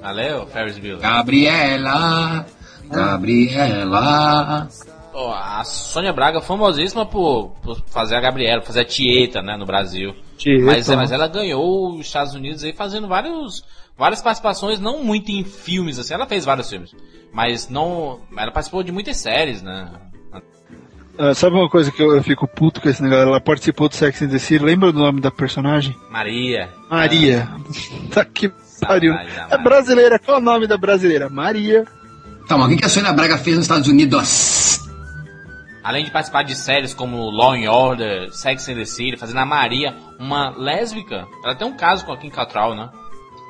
Valeu, Ferris Bueller. Gabriela... Gabriela... Ó, a Sônia Braga famosíssima por, por fazer a Gabriela, fazer a Tieta, né, no Brasil. Tieta. Mas, mas ela ganhou os Estados Unidos aí fazendo vários, várias participações, não muito em filmes, assim, ela fez vários filmes. Mas não. Ela participou de muitas séries, né? Ah, sabe uma coisa que eu, eu fico puto com esse negócio? Ela participou do Sex and the City, lembra do nome da personagem? Maria. Maria. Tá que pariu. É Maria. brasileira, qual é o nome da brasileira? Maria. Tá, mas o que que a Sônia Braga fez nos Estados Unidos? Além de participar de séries como Law and Order, Sex and the City, fazendo a Maria uma lésbica. Ela tem um caso com a Kim Cattrall, né?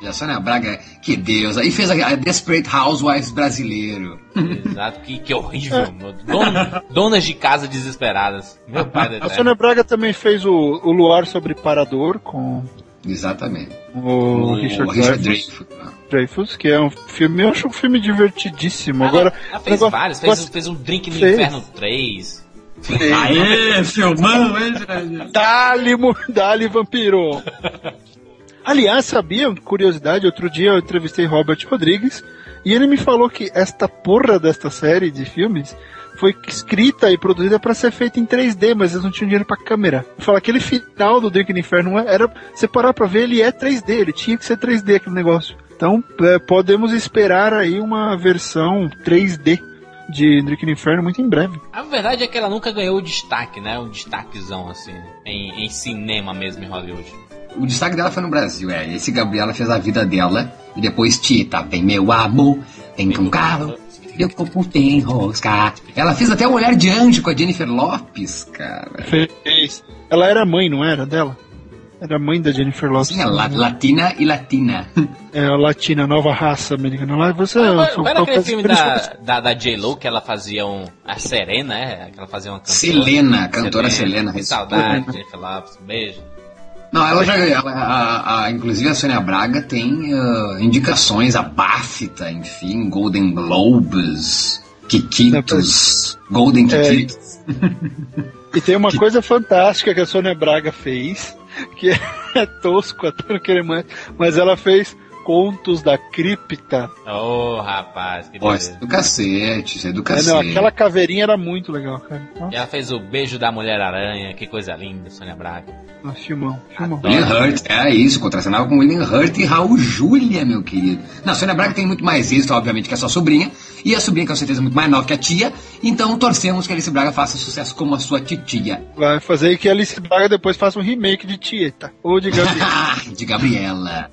E a Sônia Braga, que Deus, aí fez a, a Desperate Housewives brasileiro. Exato, que, que horrível. meu. Dona- donas de casa desesperadas. Meu pai A. Sônia Braga também fez o, o Luar sobre Parador com Exatamente. o, O Richard, Richard Dreyfuss, Dreyfuss. Dreyfuss, que é um filme, eu acho um filme divertidíssimo. Ela, Agora, ela fez negócio- vários, fez, fez um Drink no Fez. Inferno 3. Aê, filmão, hein? Dali, dali, vampiro! Aliás, sabia, curiosidade, outro dia eu entrevistei Robert Rodrigues e ele me falou que esta porra desta série de filmes foi escrita e produzida para ser feita em 3D, mas eles não tinham dinheiro pra câmera. Fala aquele final do Drink no Inferno era, você parar pra ver, ele é 3D, ele tinha que ser 3D aquele negócio. Então, é, podemos esperar aí uma versão 3D de Drink no Inferno muito em breve. A verdade é que ela nunca ganhou o destaque, né? Um destaquezão, assim, em, em cinema mesmo em Hollywood. O destaque dela foi no Brasil, é. Esse Gabriela fez a vida dela e depois Tita, vem meu amor, vem com carro, eu corpo tem rosca. Ela fez até a Mulher de Anjo com a Jennifer Lopes, cara. Fez. Ela era mãe, não era dela? Era a mãe da Jennifer Lopez. Sim, la- latina e latina. É a latina, nova raça americana lá. e Você, Ah, sou- mas naquele eu- filme da, da, da J-Lo que ela fazia um. A Serena, é? Que ela fazia uma cantora. Selena, cantora Selena. Que saudade, Jennifer Lopez. Um beijo. Não, ela já. Ela, a, a- inclusive a Sônia Braga tem ah, indicações a BAFTA, enfim, Golden Globes, Kikitos, Golden É, Kikitos. E tem uma coisa fantástica que a Sônia Braga fez, que é tosco até não querer mais, mas ela fez Contos da Cripta. Ô, rapaz, que isso beleza. é do cacete, isso é do É, cacete. não, aquela caveirinha era muito legal, cara. E ela fez o beijo da Mulher-Aranha, que coisa linda, Sônia Braga. Nossa, filmão, filmão. William Hurt, é isso, contracenava com William Hurt e Raul Júlia, meu querido. Não, a Sônia Braga tem muito mais êxito, obviamente, que a sua sobrinha, e a sobrinha, com certeza, é muito mais nova que a tia, então torcemos que a Alice Braga faça sucesso como a sua titia. Vai fazer que a Alice Braga depois faça um remake de Tieta. Ou de Gabriel. de Gabriela.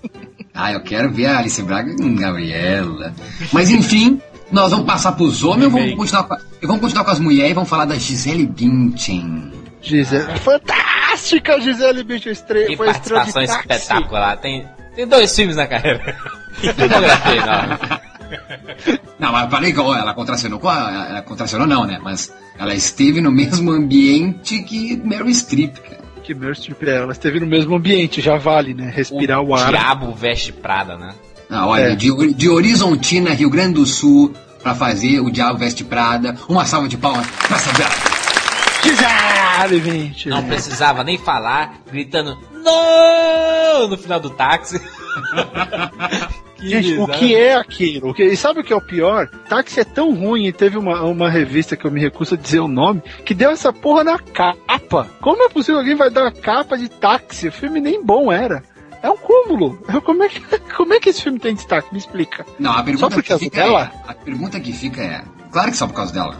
Ah, eu quero ver a Alice Braga com Gabriela. Mas enfim, nós vamos passar pros homens vamos continuar com, a- vamos continuar com as mulheres e vamos falar da Gisele Bündchen. Gisele. Fantástica, Gisele Bündchen. Estre... Que Foi estrela de táxi. espetacular. Tem, tem dois filmes na carreira. Que filmografia enorme. Não, mas falei que ela contracionou com a. Ela contracionou não, né? Mas ela esteve no mesmo ambiente que Meryl Streep, cara. Que Streep é, ela esteve no mesmo ambiente, já vale, né? Respirar o, ar. Diabo Veste Prada, né? Ah, olha, É. de, de Horizontina, Rio Grande do Sul, pra fazer o Diabo Veste Prada. Uma salva de palmas pra essa bela. Gisele Bündchen. Não precisava nem falar, gritando não no final do táxi. Gente, o que é aquilo? E sabe o que é o pior? Táxi é tão ruim e teve uma, uma revista que eu me recuso a dizer o nome, que deu essa porra na capa. Como é possível alguém vai dar uma capa de táxi? O filme nem bom era. É um cúmulo. Como é que, como é que esse filme tem destaque? Me explica. Não, a Só pergunta por que causa fica dela? é. A pergunta que fica é. Claro que só por causa dela.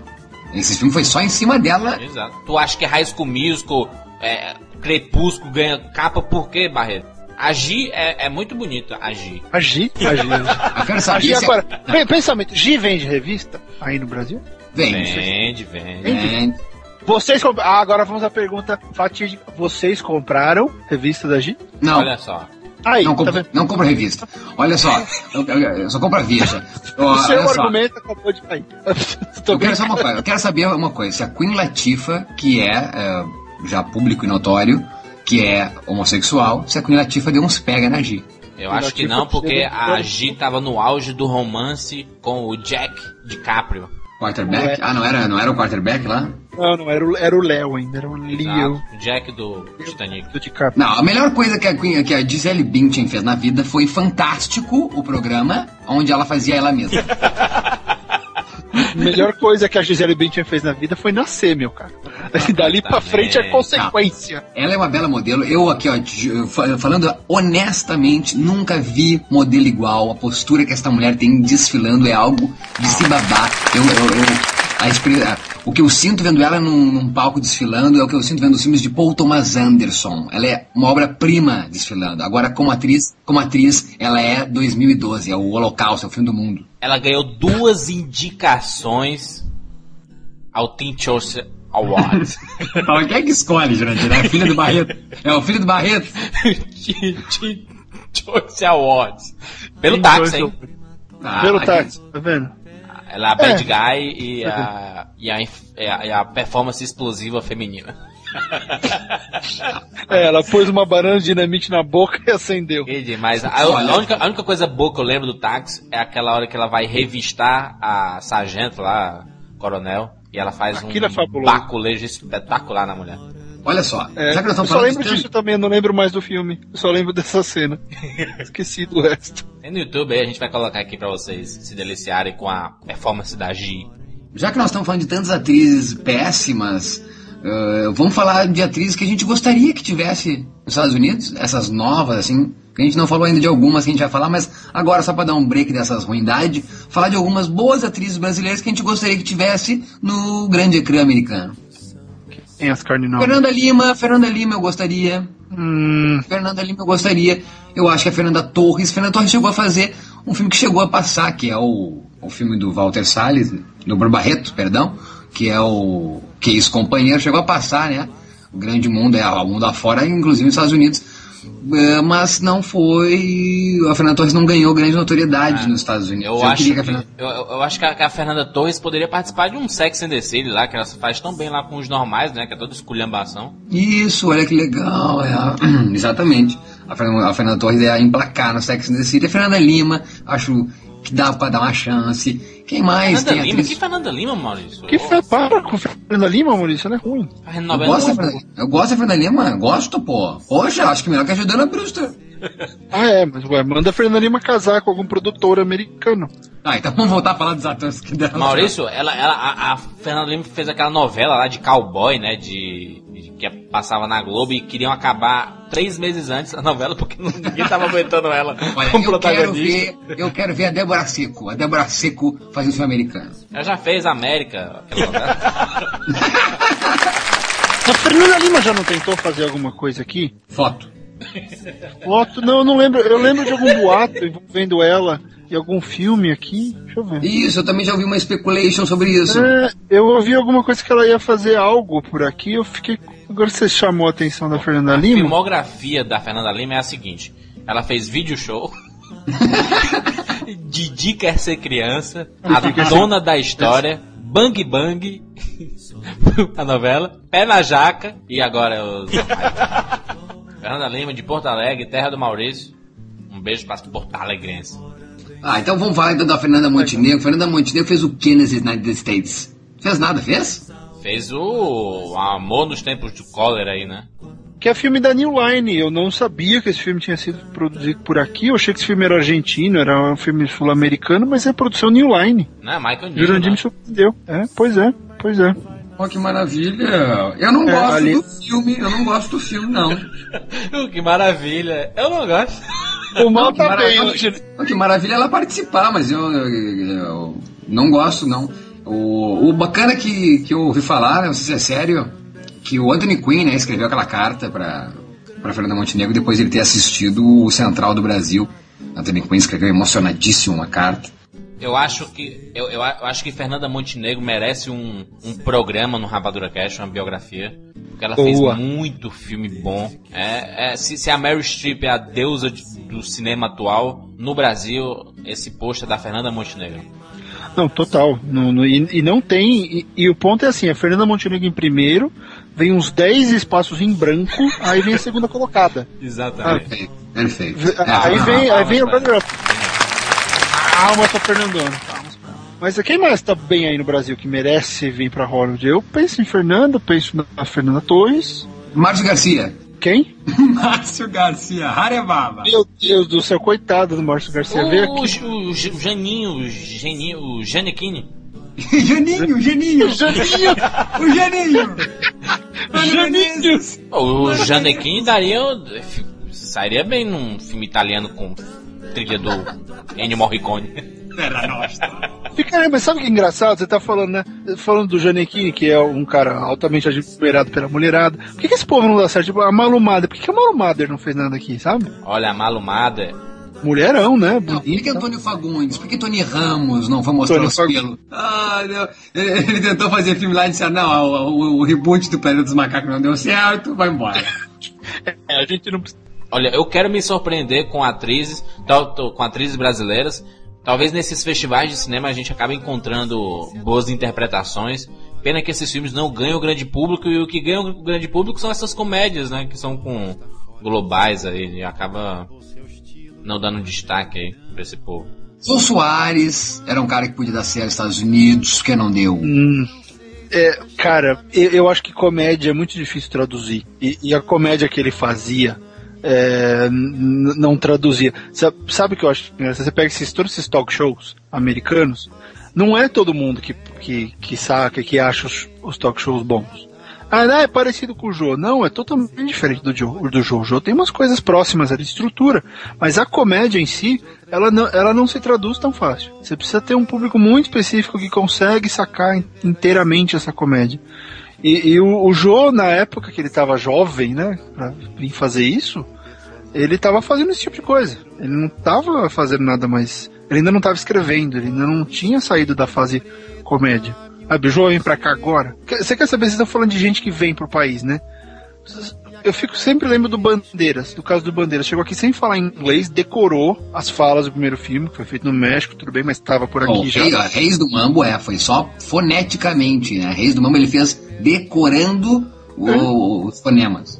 Esse filme foi só em cima dela. Exato. Tu acha que High School Musical, é, Crepúsculo ganha capa por quê, Barreto? Agir é, é muito bonito, agir. Agir? Agir. Eu quero saber Agir agora. Pe- Pensamento. Gi vende revista aí no Brasil? Vem. Vende, vende. Vem. Vocês comp... ah, agora vamos à pergunta fatídica. Vocês compraram revista da Gi? Não, Olha só. Aí, não, tá compro, vendo? não compro revista. Olha só, eu, eu- eu só compro a Veja. O seu olha só. argumento acabou de cair. Eu quero, uma coisa, eu quero saber uma coisa. Se a Queen Latifah, que é, é, já público e notório, que é homossexual, se a Queen Latifah deu uns pega na G. Eu acho que não, porque a G tava no auge do romance com o Jack DiCaprio. Quarterback? Ah, não era, não era o quarterback lá? Não, não, era o, era o Léo ainda, era o Leo Jack do Titanic. do DiCaprio. Não, a melhor coisa que a, Queen, que a Gisele Bündchen fez na vida foi fantástico o programa onde ela fazia ela mesma. A melhor coisa que a Gisele Bündchen fez na vida foi nascer, meu cara. Dali pra frente é consequência. Ela é uma bela modelo. Eu aqui, ó, falando honestamente, nunca vi modelo igual. A postura que esta mulher tem desfilando é algo de se babar. Eu, eu, eu- a o que eu sinto vendo ela num, num palco desfilando é o que eu sinto vendo os filmes de Paul Thomas Anderson. Ela é uma obra-prima desfilando. Agora, como atriz, como atriz, ela é 2012, é o Holocausto, é o fim do mundo. Ela ganhou duas indicações ao Teen Choice Awards. Quem é que escolhe, Jurandir? É a filha do Barreto? É o filho do Barreto? Teen Choice Awards. Pelo táxi, hein? Ah, Pelo táxi, tá vendo? Ela é a bad É. guy e a, e a, e a, e a performance explosiva feminina. É, ela pôs uma banana de dinamite na boca e acendeu. Demais. A, a única, a única coisa boa que eu lembro do táxi é aquela hora que ela vai revistar a sargento lá, coronel, e ela faz Aquilo é um fabuloso. baculejo espetacular na mulher. Olha só, É, já que nós eu estamos só falando lembro de disso também, eu não lembro mais do filme. Eu só lembro dessa cena. Esqueci do resto. Tem no YouTube aí, a gente vai colocar aqui pra vocês se deliciarem com a performance da G. Já que nós estamos falando de tantas atrizes péssimas, eh, vamos falar de atrizes que a gente gostaria que tivesse nos Estados Unidos, essas novas, assim, que a gente não falou ainda de algumas que a gente vai falar, mas agora, só para dar um break dessas ruindades, falar de algumas boas atrizes brasileiras que a gente gostaria que tivesse no grande ecrã americano. Em as Cardinal. Fernanda Lima, Fernanda Lima eu gostaria. Hum, Fernanda Lima eu gostaria. Eu acho que a Fernanda Torres. Fernanda Torres chegou a fazer um filme que chegou a passar, que é o, o filme do Walter Salles, do Barbarreto, perdão, que é o Que Isso Companheiro, chegou a passar, né? O grande mundo, é o mundo afora, inclusive nos Estados Unidos. É, mas não foi. A Fernanda Torres não ganhou grande notoriedade nos Estados Unidos. Eu, acho queria que, a Fernanda- eu, eu- eu acho que a, que a Fernanda Torres poderia participar de um Sex and the City lá, que ela faz tão bem lá com os normais, né? Que é toda esculhambação. Isso, olha que legal. é a- Exatamente. A Fernanda, a Fernanda Torres é a emplacar no Sex and the City. A Fernanda Lima, acho que dá pra dar uma chance. Quem mais Fernanda tem Lima? atriz? Que Fernanda Lima, Maurício? Que fe... para com Fernanda Lima, Maurício, ela é ruim. a Eu novela gosto, da eu gosto da Fernanda Lima, gosto, pô. Poxa, acho que melhor que a Juliana Brewster. Ah, é, mas ué, manda a Fernanda Lima casar com algum produtor americano. Ah, então vamos voltar a falar dos atores que deram. Maurício, ela, ela, a, a Fernanda Lima fez aquela novela lá de cowboy, né? De- que passava na Globo e queriam acabar três meses antes a novela porque não- ninguém tava aguentando ela Olha, como eu quero, protagonista. ver, eu quero ver a Débora Seco. A Débora Seco fazendo filme americano. Ela já fez América. A Fernanda Lima já não tentou fazer alguma coisa aqui? Foto. Foto? Não, eu não lembro. Eu lembro de algum boato envolvendo ela em algum filme aqui. Deixa eu ver. Isso, eu também já ouvi uma speculation sobre isso. É, eu ouvi alguma coisa que ela ia fazer algo por aqui. Eu fiquei. Agora você chamou a atenção da Fernanda A Lima. filmografia da Fernanda Lima é a seguinte: ela fez vídeo show. Didi quer ser criança, a dona da história, Bang Bang, a novela, Pé na Jaca e agora os. Fernanda Lima de Porto Alegre, terra do Maurício. Um beijo para Porto Alegrense. Ah, então vamos falar então da Fernanda Montenegro. Fernanda Montenegro fez o que nos United States? Fez nada, fez? Fez o Amor nos Tempos de Cólera aí, né? Que é filme da New Line. Eu não sabia que esse filme tinha sido produzido por aqui. Eu achei que esse filme era argentino, era um filme sul-americano, mas é produção New Line. Né? Michael Newton. Jurandir né? me surpreendeu. É, pois é, pois é. Ó, que maravilha. Eu não É, gosto ali- do filme, eu não gosto do filme, não. que maravilha. Eu não gosto. O mal Não, que, tá bem maravilha, que maravilha ela participar, mas eu, eu- eu não gosto, não. O, o bacana que, que eu ouvi falar, não sei se é sério, que o Anthony Quinn né, escreveu aquela carta pra, pra Fernanda Montenegro depois de ele ter assistido o Central do Brasil. Anthony Quinn escreveu emocionadíssimo uma carta. Eu acho que eu, eu acho que Fernanda Montenegro merece um, um programa no Rapadura Cash, uma biografia. Porque ela fez Boa. muito filme bom. É, é, se, se a Meryl Streep é a deusa de- do cinema atual, no Brasil, esse post é da Fernanda Montenegro. Não, total. Não- não- e, e não tem. E, e o ponto é assim: a Fernanda Montenegro em primeiro, vem uns 10 espaços em branco, aí vem a segunda colocada. Exatamente. Perfeito. Perfeito. V- É, aí ah, vem, aí vem o pra runner-up. Calma, pra Fernandona. Mas quem mais tá bem aí no Brasil que merece vir pra Hollywood? Eu penso em Fernanda, penso na Fernanda Torres. Márcio Garcia. Quem? Márcio Garcia, Harebaba. Meu Deus do céu, coitado do Márcio Garcia. Veio O, aqui. o, o Janinho, o Geninho, o Janequine. Janinho, Janinho. Janinho! O Janinho. Janinho! O Janequine daria. Sairia bem num filme italiano com trilha do Ennio Morricone. Era nossa. Fica, mas sabe o que é engraçado? Você tá falando, né? Falando do Janequine, que é um cara altamente admirado pela mulherada. Por que, que esse povo não dá certo? Tipo, a Malumada. Por que, que a Malumada não fez nada aqui, sabe? Olha, a malumada. Mulherão, né? Não, por que. Antônio Fagundes? Por que Tony Ramos não foi mostrar Antônio os Fagundes. pelos? Ah, não. Ele, ele tentou fazer filme lá e disse: ah, não, o, o- o reboot do Planeta dos Macacos não deu certo, vai embora. É, a gente não precisa. Olha, eu quero me surpreender com atrizes, tal- com atrizes brasileiras. Talvez nesses festivais de cinema a gente acabe encontrando boas interpretações. Pena que esses filmes não ganham o grande público e o que ganha o grande público são essas comédias, né? Que são com globais aí e acaba não dando destaque aí pra esse povo. Sou Soares era um cara que podia dar certo nos Estados Unidos, que não deu. Hum, é, cara, eu, eu acho que comédia é muito difícil traduzir. E, e a comédia que ele fazia é, não traduzia. Sabe, sabe o que eu acho? engraçado? Você pega esses, todos esses talk shows americanos, não é todo mundo que, que, que saca, que acha os, os talk shows bons. Ah, não, é parecido com o Jô. Não, é totalmente diferente do, Joe, do Jô. O Jô tem umas coisas próximas ali de estrutura, mas a comédia em si, ela não, ela não se traduz tão fácil. Você precisa ter um público muito específico que consegue sacar in- inteiramente essa comédia. E, e o, o Jô, na época que ele estava jovem, né, pra vir fazer isso, ele estava fazendo esse tipo de coisa. Ele não estava fazendo nada mais. Ele ainda não estava escrevendo, ele ainda não tinha saído da fase comédia. Ah, Jô vem pra cá agora. Você quer saber? Vocês estão falando de gente que vem pro país, né? eu fico sempre lembro do Bandeiras, do caso do Bandeiras. Chegou aqui sem falar inglês, decorou as falas do primeiro filme, que foi feito no México, tudo bem, mas estava por aqui Bom, já. Reis, ó, Reis do Mambo é, foi só foneticamente, né? Reis do Mambo ele fez decorando o- os fonemas.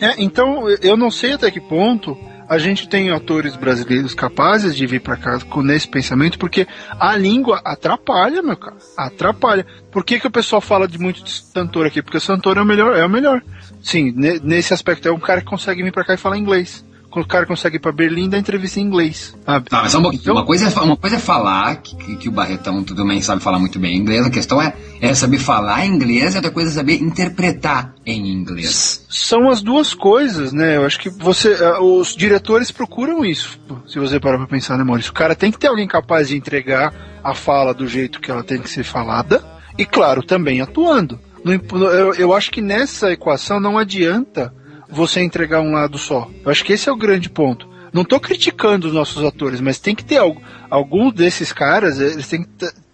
É, então eu não sei até que ponto a gente tem atores brasileiros capazes de vir pra cá com nesse pensamento, porque a língua atrapalha, meu cara. Atrapalha. Por que, que o pessoal fala de muito de Santoro aqui? Porque o Santoro é o melhor, é o melhor. Sim, ne- nesse aspecto é um cara que consegue vir pra cá e falar inglês. O cara consegue ir pra Berlim e dar entrevista em inglês. Sabe? Tá, mas um pouquinho. Então- Uma, coisa é, uma coisa é falar, que, que- o Barretão também sabe falar muito bem inglês, a questão é, é saber falar inglês e outra coisa é saber interpretar em inglês. São as duas coisas, né? Eu acho que você, eh, os diretores procuram isso. Se você parar pra pensar, né, Maurício? O cara tem que ter alguém capaz de entregar a fala do jeito que ela tem que ser falada e, claro, também atuando. Eu, eu acho que nessa equação não adianta você entregar um lado só. Eu acho que esse é o grande ponto. Não tô criticando os nossos atores, mas tem que ter algo. Alguns desses caras, eles têm que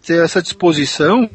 ter essa disposição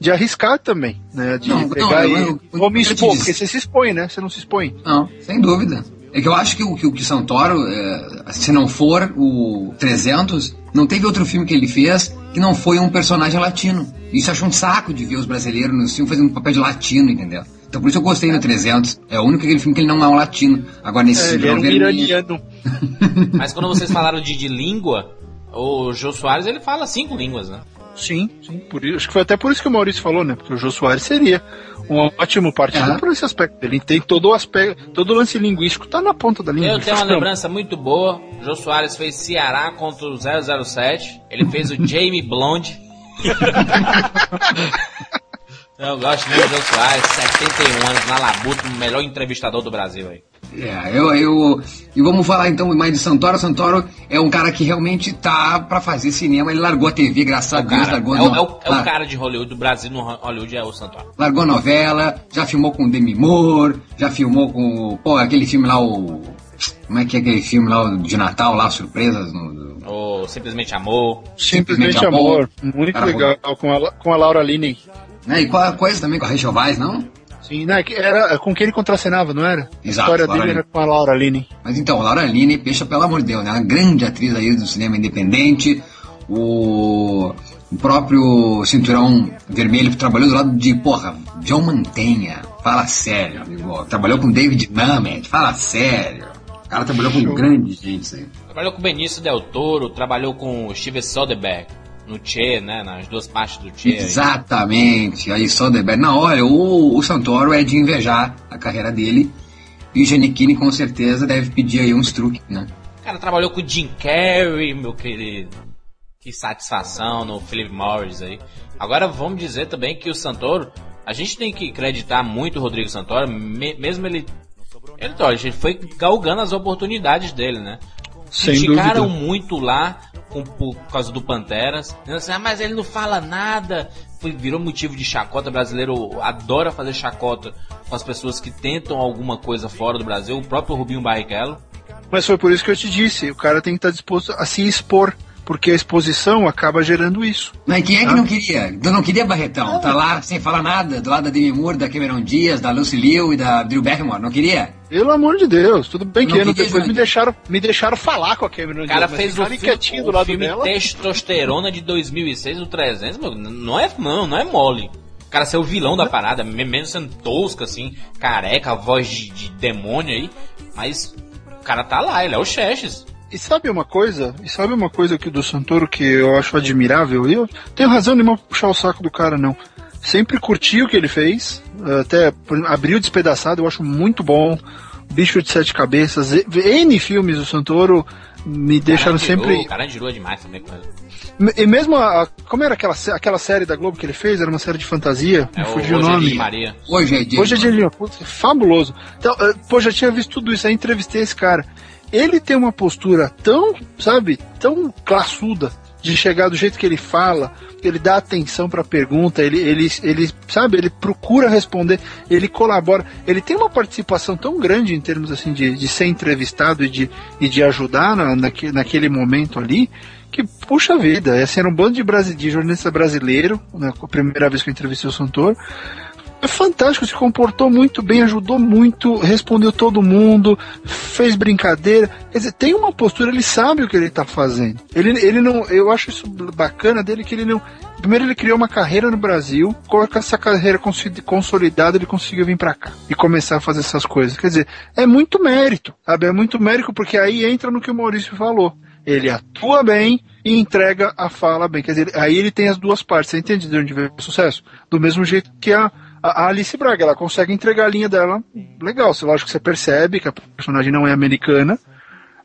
de arriscar também, né? De Não, não, pegar eu- e. Vou me expor, porque você se expõe, né? Você não se expõe. Não, sem dúvida. É que eu acho que o que o que Santoro, é, se não for o 300, não teve outro filme que ele fez que não foi um personagem latino. Isso eu acho um saco de ver os brasileiros no filme fazendo um papel de latino, entendeu? Então por isso eu gostei do 300. É o único aquele filme que ele não é um latino. Agora nesse É, filme ele era um iraniano. Mas quando vocês falaram de, de língua, o Jô Soares ele fala cinco línguas, né? Sim, sim. Por isso, acho que foi até por isso que o Maurício falou, né? Porque o Jô Soares seria um ótimo partido É. por esse aspecto. Ele tem todo o aspecto, todo o lance linguístico tá na ponta da língua. Eu tenho uma lembrança muito boa. Jô Soares fez Ceará contra o 007. Ele fez o Jamie Blonde. Eu gosto muito do Jô Soares, 71 anos, na labuta, o melhor entrevistador do Brasil aí. É, eu, eu. E vamos falar então mais de Santoro. Santoro é um cara que realmente tá pra fazer cinema. Ele largou a TV, graças a O Deus, cara, largou é, o, no- é o- é o cara de Hollywood, do Brasil no Hollywood é o Santoro. Largou novela, já filmou com o Demi Moore, já filmou com. o- Pô, aquele filme lá, o. Como é que é aquele filme lá o de Natal, lá, surpresas no. Ou Simplesmente Amor. Simplesmente Simplesmente amor. Amor. Muito Cara, legal. Com a, com a Laura Linney. Né? E qual coisa também com a Rachel Weisz, não? Sim, né? que Era com quem ele contracenava, não era? Exato, a história Laura dele era com a Laura Linney. Mas então, Laura Linney, Peixa, pelo amor de Deus, né? Uma grande atriz aí do cinema independente. O, o próprio Cinturão Vermelho que trabalhou do lado de, porra, John Mantenha. Fala sério, amigo. Trabalhou com David Mamet. Fala sério. O cara trabalhou com grande gente, aí. Trabalhou com Benício Del Toro, trabalhou com o Steven Soderbergh no Che, né? Nas duas partes do Che. aí. Exatamente. Aí Soderbergh. Não, olha, o, o Santoro é de invejar a carreira dele. E o Giannichini com certeza deve pedir aí uns truques, né? O cara trabalhou com o Jim Carrey, meu querido. Que satisfação no Philip Morris aí. Agora vamos dizer também que o Santoro, a gente tem que acreditar muito o Rodrigo Santoro, me- mesmo ele. Ele, olha, ele foi galgando as oportunidades dele, né? Sem Criticaram dúvida. muito lá com, por causa do Panteras. Assim, ah, mas ele não fala nada. Foi, virou motivo de chacota. O brasileiro adora fazer chacota com as pessoas que tentam alguma coisa fora do Brasil. O próprio Rubinho Barrichello. Mas foi por isso que eu te disse, o cara tem que estar disposto a se expor, porque a exposição acaba gerando isso. Mas quem é que Ah. não queria? Eu não queria Barretão. Tá lá sem falar nada, do lado da Demi Moore, da Cameron Diaz, da Lucy Liu e da Drew Barrymore. Não queria? Pelo amor de Deus, tudo bem que ano depois me deixaram, me deixaram falar com a Cameron O cara Diaz, fez o filme, quietinho do o lado filme dela. Testosterona de 2006, o 300, meu, não é não, não é mole. O cara ser o vilão da parada, me- mesmo sendo tosco assim, careca, voz de, de demônio aí, mas o cara tá lá, ele é o Xerxes. E sabe uma coisa? E sabe uma coisa que do Santoro que eu acho admirável? E eu tenho razão nenhuma pra puxar o saco do cara, não. Sempre curti o que ele fez, até abriu despedaçado, eu acho muito bom. Bicho de Sete Cabeças, N filmes do Santoro me deixaram sempre. O Carandiru é demais também com ele. E mesmo a, a- como era aquela, aquela série da Globo que ele fez, era uma série de fantasia, É me o fugiu o Rogerinho nome. Maria. Hoje é dia. Hoje é dia de putz, fabuloso. Então, eh, pô, já tinha visto tudo isso, aí entrevistei esse cara. Ele tem uma postura tão, sabe, tão classuda de chegar do jeito que ele fala, ele dá atenção pra pergunta, ele, ele, ele, sabe, ele procura responder, ele colabora, ele tem uma participação tão grande em termos assim de, de ser entrevistado e de, e de ajudar na, naque, naquele momento ali, que, puxa vida, esse era um bando de, de jornalista brasileiro, né, a primeira vez que eu entrevistei o Santoro, fantástico, se comportou muito bem, ajudou muito, respondeu todo mundo, fez brincadeira. Quer dizer, tem uma postura, ele sabe o que ele está fazendo. Ele, ele não, eu acho isso bacana dele que ele não. Primeiro ele criou uma carreira no Brasil, com essa carreira consolidada ele conseguiu vir para cá e começar a fazer essas coisas. Quer dizer, é muito mérito, sabe? É muito mérito porque aí entra no que o Maurício falou. Ele atua bem e entrega a fala bem. Quer dizer, aí ele tem as duas partes. Você entende de onde vem o sucesso? Do mesmo jeito que a, a Alice Braga, ela consegue entregar a linha dela legal. Você, lógico que você percebe que a personagem não é americana,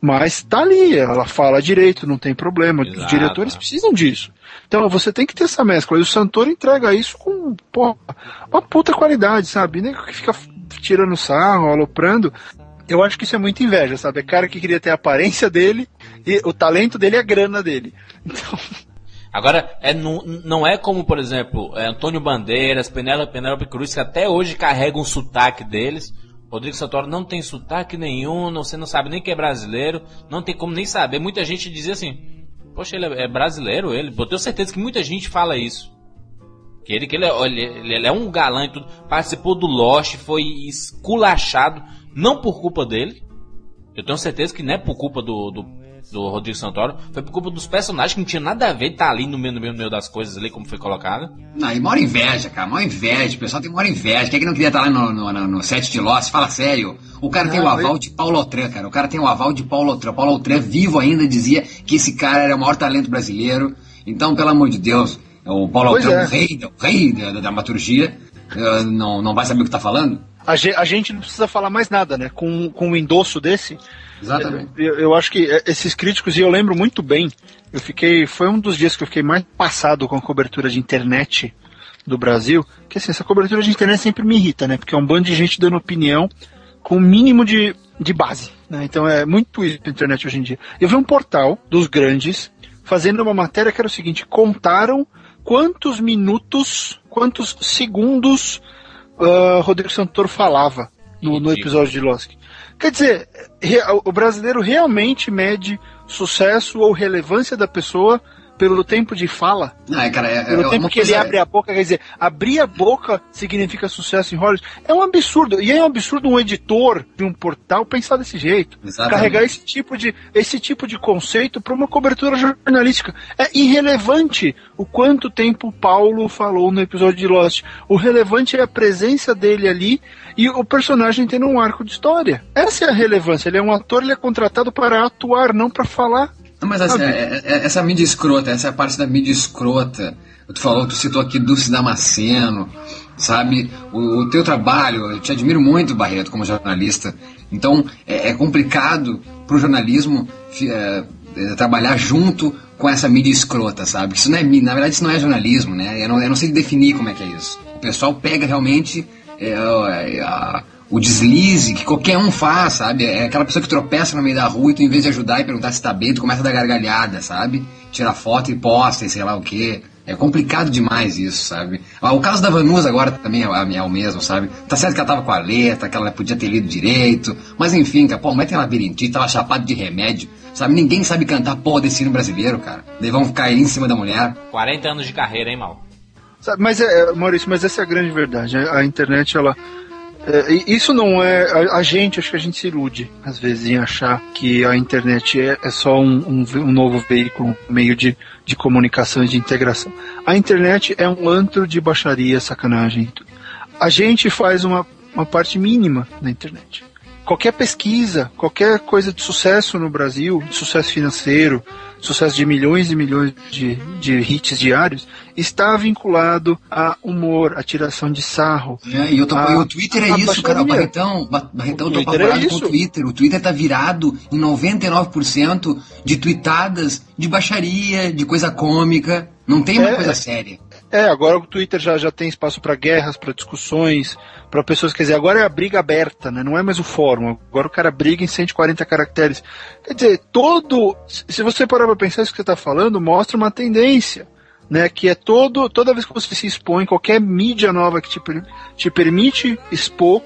mas tá ali, ela fala direito, não tem problema. Exato. Os diretores precisam disso. Então você tem que ter essa mescla. E o Santoro entrega isso com porra, uma puta qualidade, sabe? Nem que fica tirando sarro, aloprando. Eu acho que isso é muito inveja, sabe? É cara que queria ter a aparência dele e o talento dele é a grana dele. Então. Agora, é, não, não é como, por exemplo, é Antônio Bandeiras, Penélope, Cruz, que até hoje carregam um sotaque deles. Rodrigo Santoro não tem sotaque nenhum, você não sabe nem que é brasileiro, não tem como nem saber. Muita gente dizia assim, poxa, ele é brasileiro, ele. Eu tenho certeza que muita gente fala isso. Que ele, que ele, é, ele, ele é um galã e tudo. Participou do Lost, foi esculachado, não por culpa dele. Eu tenho certeza que não é por culpa do, do do Rodrigo Santoro, foi por culpa dos personagens que não tinha nada a ver estar tá ali no meio, no meio, no meio das coisas ali, como foi colocado. Não, e maior inveja, cara, maior inveja. O pessoal tem maior inveja. Quem é que não queria estar tá lá no, no, no, no set de Lost? Fala sério. O cara não, tem o aval eu... de Paulo Autran, cara. O cara tem o aval de Paulo Autran. Paulo Autran, vivo ainda, dizia que esse cara era o maior talento brasileiro. Então, pelo amor de Deus, o Paulo Autran, é. o rei, o rei da, da dramaturgia, não, não vai saber o que está falando? A, a gente não precisa falar mais nada, né? Com, com um endosso desse, Exatamente. Eu, eu, acho que é, esses críticos, e eu lembro muito bem, eu fiquei. Foi um dos dias que eu fiquei mais passado com a cobertura de internet do Brasil. Que assim, essa cobertura de internet sempre me irrita, né? Porque é um bando de gente dando opinião com o mínimo de, de base. Né? Então é muito isso na internet hoje em dia. Eu vi um portal dos grandes fazendo uma matéria que era o seguinte: contaram quantos minutos, quantos segundos uh, Rodrigo Santoro falava no, no episódio de Lost. Quer dizer, o brasileiro realmente mede sucesso ou relevância da pessoa pelo tempo de fala. Não, é, cara, é, pelo é tempo que ele abre a boca, quer dizer, abrir a boca significa sucesso em Hollywood. É um absurdo. E é um absurdo um editor de um portal pensar desse jeito. Exatamente. Carregar esse tipo de, esse tipo de conceito para uma cobertura jornalística. É irrelevante o quanto tempo o Paulo falou no episódio de Lost. O relevante é a presença dele ali e o personagem tendo um arco de história. Essa é a relevância. Ele é um ator, ele é contratado para atuar, não para falar. Mas essa, é, é, essa mídia escrota, essa é a parte da mídia escrota. Tu falou, tu citou aqui Dulce Damasceno, sabe? O, o, teu trabalho, eu te admiro muito, Barreto, como jornalista. Então, é, é complicado para o jornalismo é, é, trabalhar junto com essa mídia escrota, sabe? Isso não é, na verdade, isso não é jornalismo, né? Eu não, eu não sei definir como é que é isso. O pessoal pega realmente é, é a o deslize que qualquer um faz, sabe? É aquela pessoa que tropeça no meio da rua e tu, em vez de ajudar e perguntar se tá bem, tu começa a dar gargalhada, sabe? Tira foto e posta e sei lá o quê. É complicado demais isso, sabe? Ah, o caso da Vanusa agora também é, é, o mesmo, sabe? Tá certo que ela tava com a letra, que ela podia ter lido direito, mas enfim, cara, pô, a mulher tem labirintite, tava chapado de remédio, sabe? Ninguém sabe cantar porra desse hino brasileiro, cara. Daí vão cair em cima da mulher. 40 anos de carreira, hein, Mal? Sabe, mas, é, Maurício, mas essa é a grande verdade. A, internet, ela é, isso não é. A, a, gente, acho que a gente se ilude, às vezes, em achar que a internet é, é só um, um, um, novo veículo, um meio de, de comunicação e de integração. A internet é um antro de baixaria, sacanagem. A gente faz uma, uma parte mínima na internet. Qualquer pesquisa, qualquer coisa de sucesso no Brasil, de sucesso financeiro, sucesso de milhões e milhões de, de hits diários, está vinculado a humor, a tiração de sarro. É, e, eu tô, a, o Twitter é isso, cara. O Barretão, Barretão eu tô apavorado é com o Twitter. O Twitter tá virado em 99% de tweetadas de baixaria, de coisa cômica. Não tem uma é, coisa séria. É, agora o Twitter já, já tem espaço para guerras, para discussões, para pessoas. Quer dizer, agora é a briga aberta, né? Não é mais o fórum. Agora o cara briga em 140 caracteres. Quer dizer, todo. Se você parar para pensar isso que você está falando, mostra uma tendência. Né, que é todo, toda vez que você se expõe, qualquer mídia nova que te, te permite expor,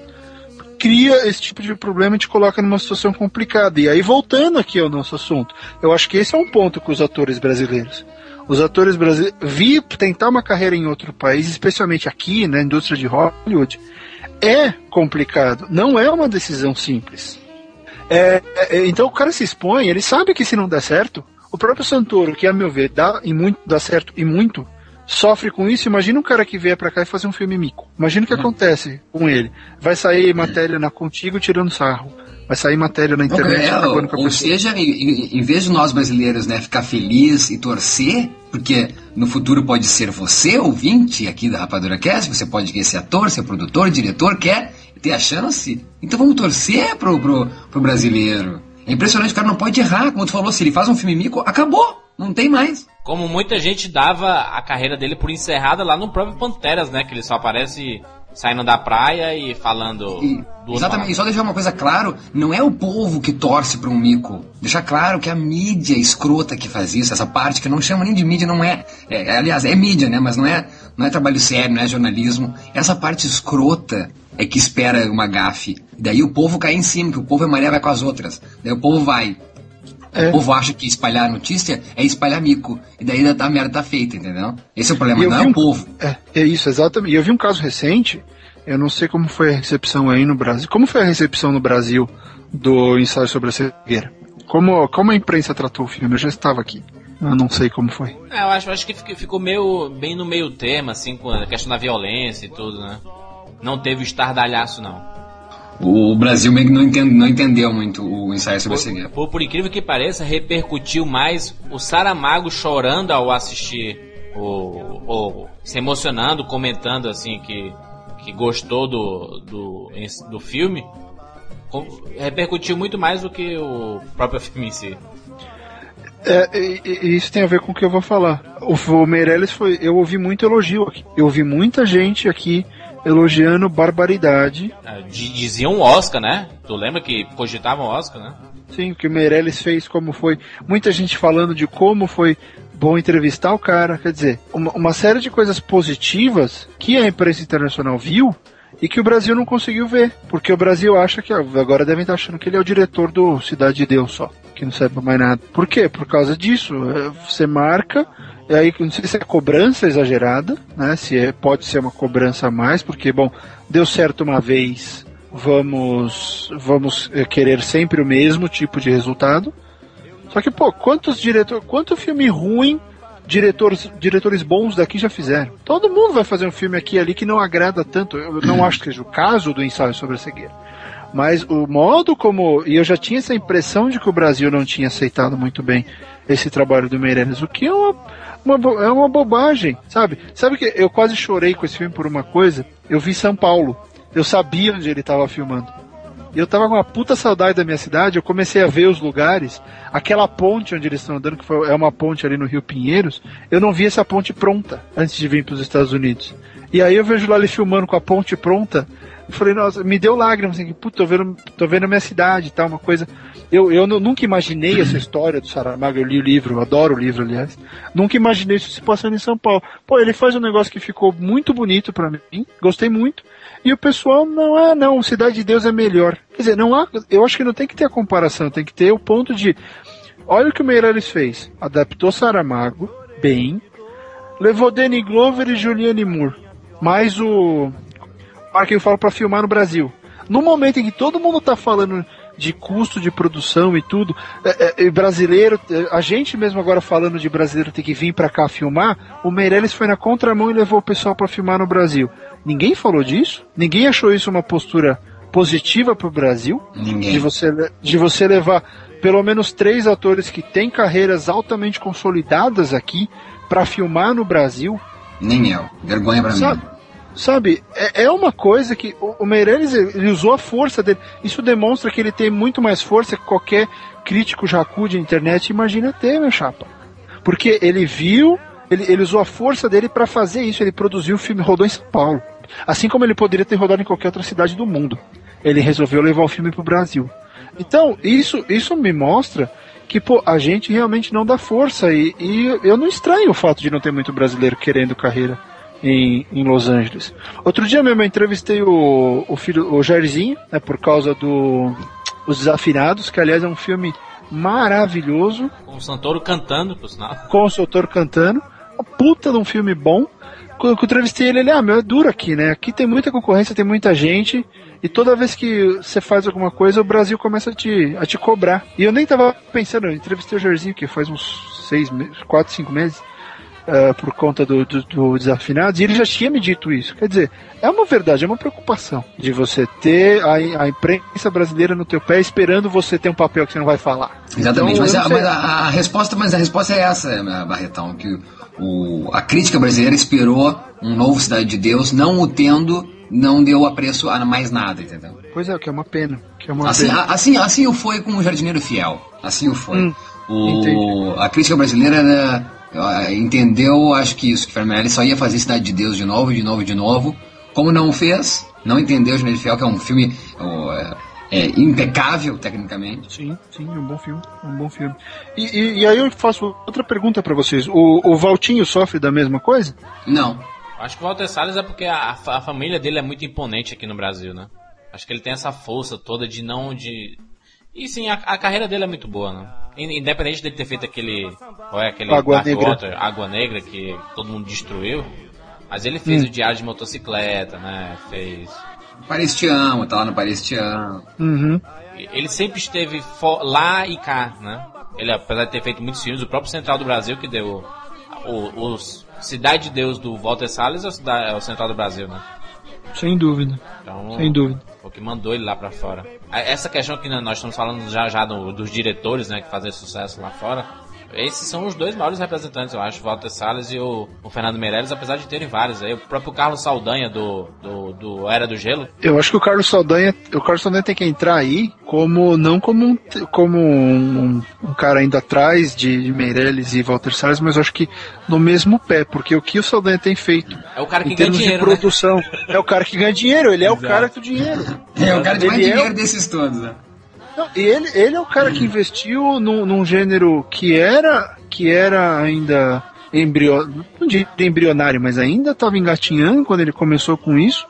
cria esse tipo de problema e te coloca numa situação complicada. E aí, voltando aqui ao nosso assunto, eu acho que esse é um ponto com os atores brasileiros Os atores brasileiros vir tentar uma carreira em outro país, especialmente aqui na indústria de Hollywood, é complicado. Não é uma decisão simples. É, é, então o cara se expõe, ele sabe que se não der certo, o próprio Santoro, que a meu ver dá, e muito, dá certo e muito, sofre com isso. Imagina um cara que vier para cá e fazer um filme mico. Imagina o que hum. acontece com ele. Vai sair matéria na Contigo tirando sarro. Vai sair matéria na internet. É, ou, ou seja, em, em, vez de nós brasileiros né, ficar feliz e torcer, porque no futuro pode ser você, ouvinte aqui da Rapadura Cast, você pode ser ator, ser produtor, diretor, quer ter a chance. Então vamos torcer pro, pro, pro brasileiro. É impressionante, o cara não pode errar. Como tu falou, se ele faz um filme mico, acabou. Não tem mais. Como muita gente dava a carreira dele por encerrada lá no próprio Panteras, né? Que ele só aparece saindo da praia e falando. E, exatamente, e só deixar uma coisa claro: não é o povo que torce para um mico. Deixar claro que a mídia escrota que faz isso, essa parte que eu não chamo nem de mídia, não é, é. aliás, é mídia, né? Mas não é, não é trabalho sério, não é jornalismo. Essa parte escrota é que espera uma gafe. Daí o povo cai em cima, que o povo é maré vai com as outras. Daí o povo vai. É. O povo acha que espalhar notícia é espalhar mico. E daí a merda tá feita, entendeu? Esse é o problema, não é um, o povo. É, é isso, exatamente. E eu vi um caso recente, eu não sei como foi a recepção aí no Brasil. Como foi a recepção no Brasil do ensaio sobre a cegueira? Como, como a imprensa tratou o filme? Eu já estava aqui. Eu não sei como foi. É, eu acho, acho que ficou meio, bem no meio tema, assim, com a questão da violência e tudo, né? Não teve o estardalhaço, não. O Brasil meio que não, entende, não entendeu muito o ensaio sobre por, a cegueira. Por, por incrível que pareça, repercutiu mais o Saramago chorando ao assistir, o, o, se emocionando, comentando assim que, que gostou do, do, do filme. Repercutiu muito mais do que o próprio filme em si. É, e, e isso tem a ver com o que eu vou falar. O, o Meirelles foi. Eu ouvi muito elogio aqui. Eu ouvi muita gente aqui elogiando barbaridade. É, diziam Oscar, né? Tu lembra que cogitavam Oscar, né? Sim, o que o Meirelles fez, como foi. Muita gente falando de como foi bom entrevistar o cara. Quer dizer, uma, uma série de coisas positivas que a imprensa internacional viu e que o Brasil não conseguiu ver. Porque o Brasil acha que. Agora devem estar achando que ele é o diretor do Cidade de Deus só. Que não serve mais nada. Por quê? Por causa disso. É, você marca e aí, não sei se é cobrança exagerada, né? Se é, pode ser uma cobrança a mais, porque, bom, deu certo uma vez, vamos, vamos eh, querer sempre o mesmo tipo de resultado. Só que, pô, quantos diretores, quanto filme ruim diretores, diretores bons daqui já fizeram? Todo mundo vai fazer um filme aqui e ali que não agrada tanto. Eu não acho que seja o caso do ensaio sobre a cegueira. Mas o modo como. E eu já tinha essa impressão de que o Brasil não tinha aceitado muito bem esse trabalho do Meirelles, o que é uma uma, é uma bobagem, sabe? Sabe que eu quase chorei com esse filme por uma coisa? Eu vi São Paulo. Eu sabia onde ele estava filmando. E eu tava com uma puta saudade da minha cidade, eu comecei a ver os lugares, aquela ponte onde eles estão andando, que foi, é uma ponte ali no Rio Pinheiros, eu não vi essa ponte pronta antes de vir para os Estados Unidos. E aí eu vejo lá ele filmando com a ponte pronta, falei, nossa, me deu lágrimas, assim, puta, tô vendo, tô vendo a minha cidade e tal, uma coisa. Eu, eu nunca imaginei essa história do Saramago, eu li o livro, eu adoro o livro, aliás. Nunca imaginei isso se passando em São Paulo. Pô, ele faz um negócio que ficou muito bonito para mim, gostei muito. E o pessoal, não, ah, não, Cidade de Deus é melhor. Quer dizer, não há, eu acho que não tem que ter a comparação, tem que ter o ponto de, olha o que o Meirelles fez. Adaptou Saramago, bem, levou Danny Glover e Julianne Moore, mais o Mark fala para filmar no Brasil. No momento em que todo mundo tá falando de custo de produção e tudo. É, é, brasileiro, é, a gente mesmo agora falando de brasileiro ter que vir para cá filmar, o Meirelles foi na contramão e levou o pessoal para filmar no Brasil. Ninguém falou disso? Ninguém achou isso uma postura positiva para o Brasil? Ninguém. De você, de você levar pelo menos três atores que têm carreiras altamente consolidadas aqui para filmar no Brasil? Nem eu. Vergonha para mim. Sabe, é, é uma coisa que o, o Meirelles ele usou a força dele. Isso demonstra que ele tem muito mais força que qualquer crítico jacu de internet imagina ter, meu chapa. Porque ele viu, ele, ele usou a força dele para fazer isso. Ele produziu o filme, rodou em São Paulo. Assim como ele poderia ter rodado em qualquer outra cidade do mundo. Ele resolveu levar o filme pro Brasil. Então, isso, isso me mostra que, pô, a gente realmente não dá força. E, e eu não estranho o fato de não ter muito brasileiro querendo carreira em, em Los Angeles. Outro dia mesmo eu entrevistei o, o filho, o Jairzinho, né, por causa do Os Desafinados, que aliás é um filme maravilhoso, Com o Santoro cantando, por sinal. com o seu autor cantando. Uma puta de um filme bom. Quando eu entrevistei ele, ele, ah, meu, é duro aqui, né? Aqui tem muita concorrência, tem muita gente. E toda vez que você faz alguma coisa, o Brasil começa a te, a te cobrar. E eu nem tava pensando, eu entrevistei o Jairzinho, que faz uns seis meses, quatro, cinco meses, ah, por conta do, do, do Desafinados, e ele já tinha me dito isso. Quer dizer, é uma verdade, é uma preocupação de você ter a, a imprensa brasileira no teu pé esperando você ter um papel que você não vai falar. Exatamente, Então, mas, a, mas a- a resposta, mas a resposta é essa, né, Barretão, que o, a crítica brasileira esperou um novo Cidade de Deus, não o tendo, não deu apreço a mais nada, entendeu? Pois é, que é uma pena. Que é uma Assim, pena. assim, assim o foi com o Jardineiro Fiel. Assim o foi. Hum, o, entendi. a crítica brasileira eh, entendeu, acho que isso, que Meirelles só ia fazer Cidade de Deus de novo, de novo, de novo. Como não fez, não entendeu o Jardineiro Fiel, que é um filme é, é, impecável tecnicamente. Sim, sim, é um bom filme. É um bom filme. E, e- e aí eu faço outra pergunta pra vocês. O, o Valtinho sofre da mesma coisa? Não. Acho que o Walter Salles é porque a, a família dele é muito imponente aqui no Brasil, né? Acho que ele tem essa força toda de não de. E sim, a, a carreira dele é muito boa, né? In- Independente dele ter feito aquele. Qual é aquele Água Dark Negra. Water, Água Negra que todo mundo destruiu. Mas ele fez Hum. o Diário de Motocicleta, né? Fez. Paris te amo, tá lá no Paris te amo. Uhum. Ele sempre esteve lá e cá, né? Ele, apesar de ter feito muitos filmes, o próprio Central do Brasil que deu o, os Cidade de Deus do Walter Salles é é o Central do Brasil, né? Sem dúvida. Então, Sem dúvida. Que mandou ele lá pra fora. Essa questão que nós estamos falando já já do- dos diretores, né, que fazem sucesso lá fora. Esses são os dois maiores representantes, eu acho, o Walter Salles e o, o Fernando Meirelles, apesar de terem vários aí. O próprio Carlos Saldanha do, do, do Era do Gelo. Eu acho que o Carlos Saldanha, o Carlos Saldanha tem que entrar aí como não como um, como um, um cara ainda atrás de Meirelles e Walter Salles, mas eu acho que no mesmo pé, porque o que o Saldanha tem feito É o cara que em ganha termos dinheiro, de né? produção é o cara que ganha dinheiro, ele é o Exato. cara do dinheiro. É o cara de mais Ele é o- dinheiro desses todos, né? Não, ele, ele é o cara que investiu num, num gênero que era que era ainda embrio, não diria embrionário, mas ainda estava engatinhando quando ele começou com isso.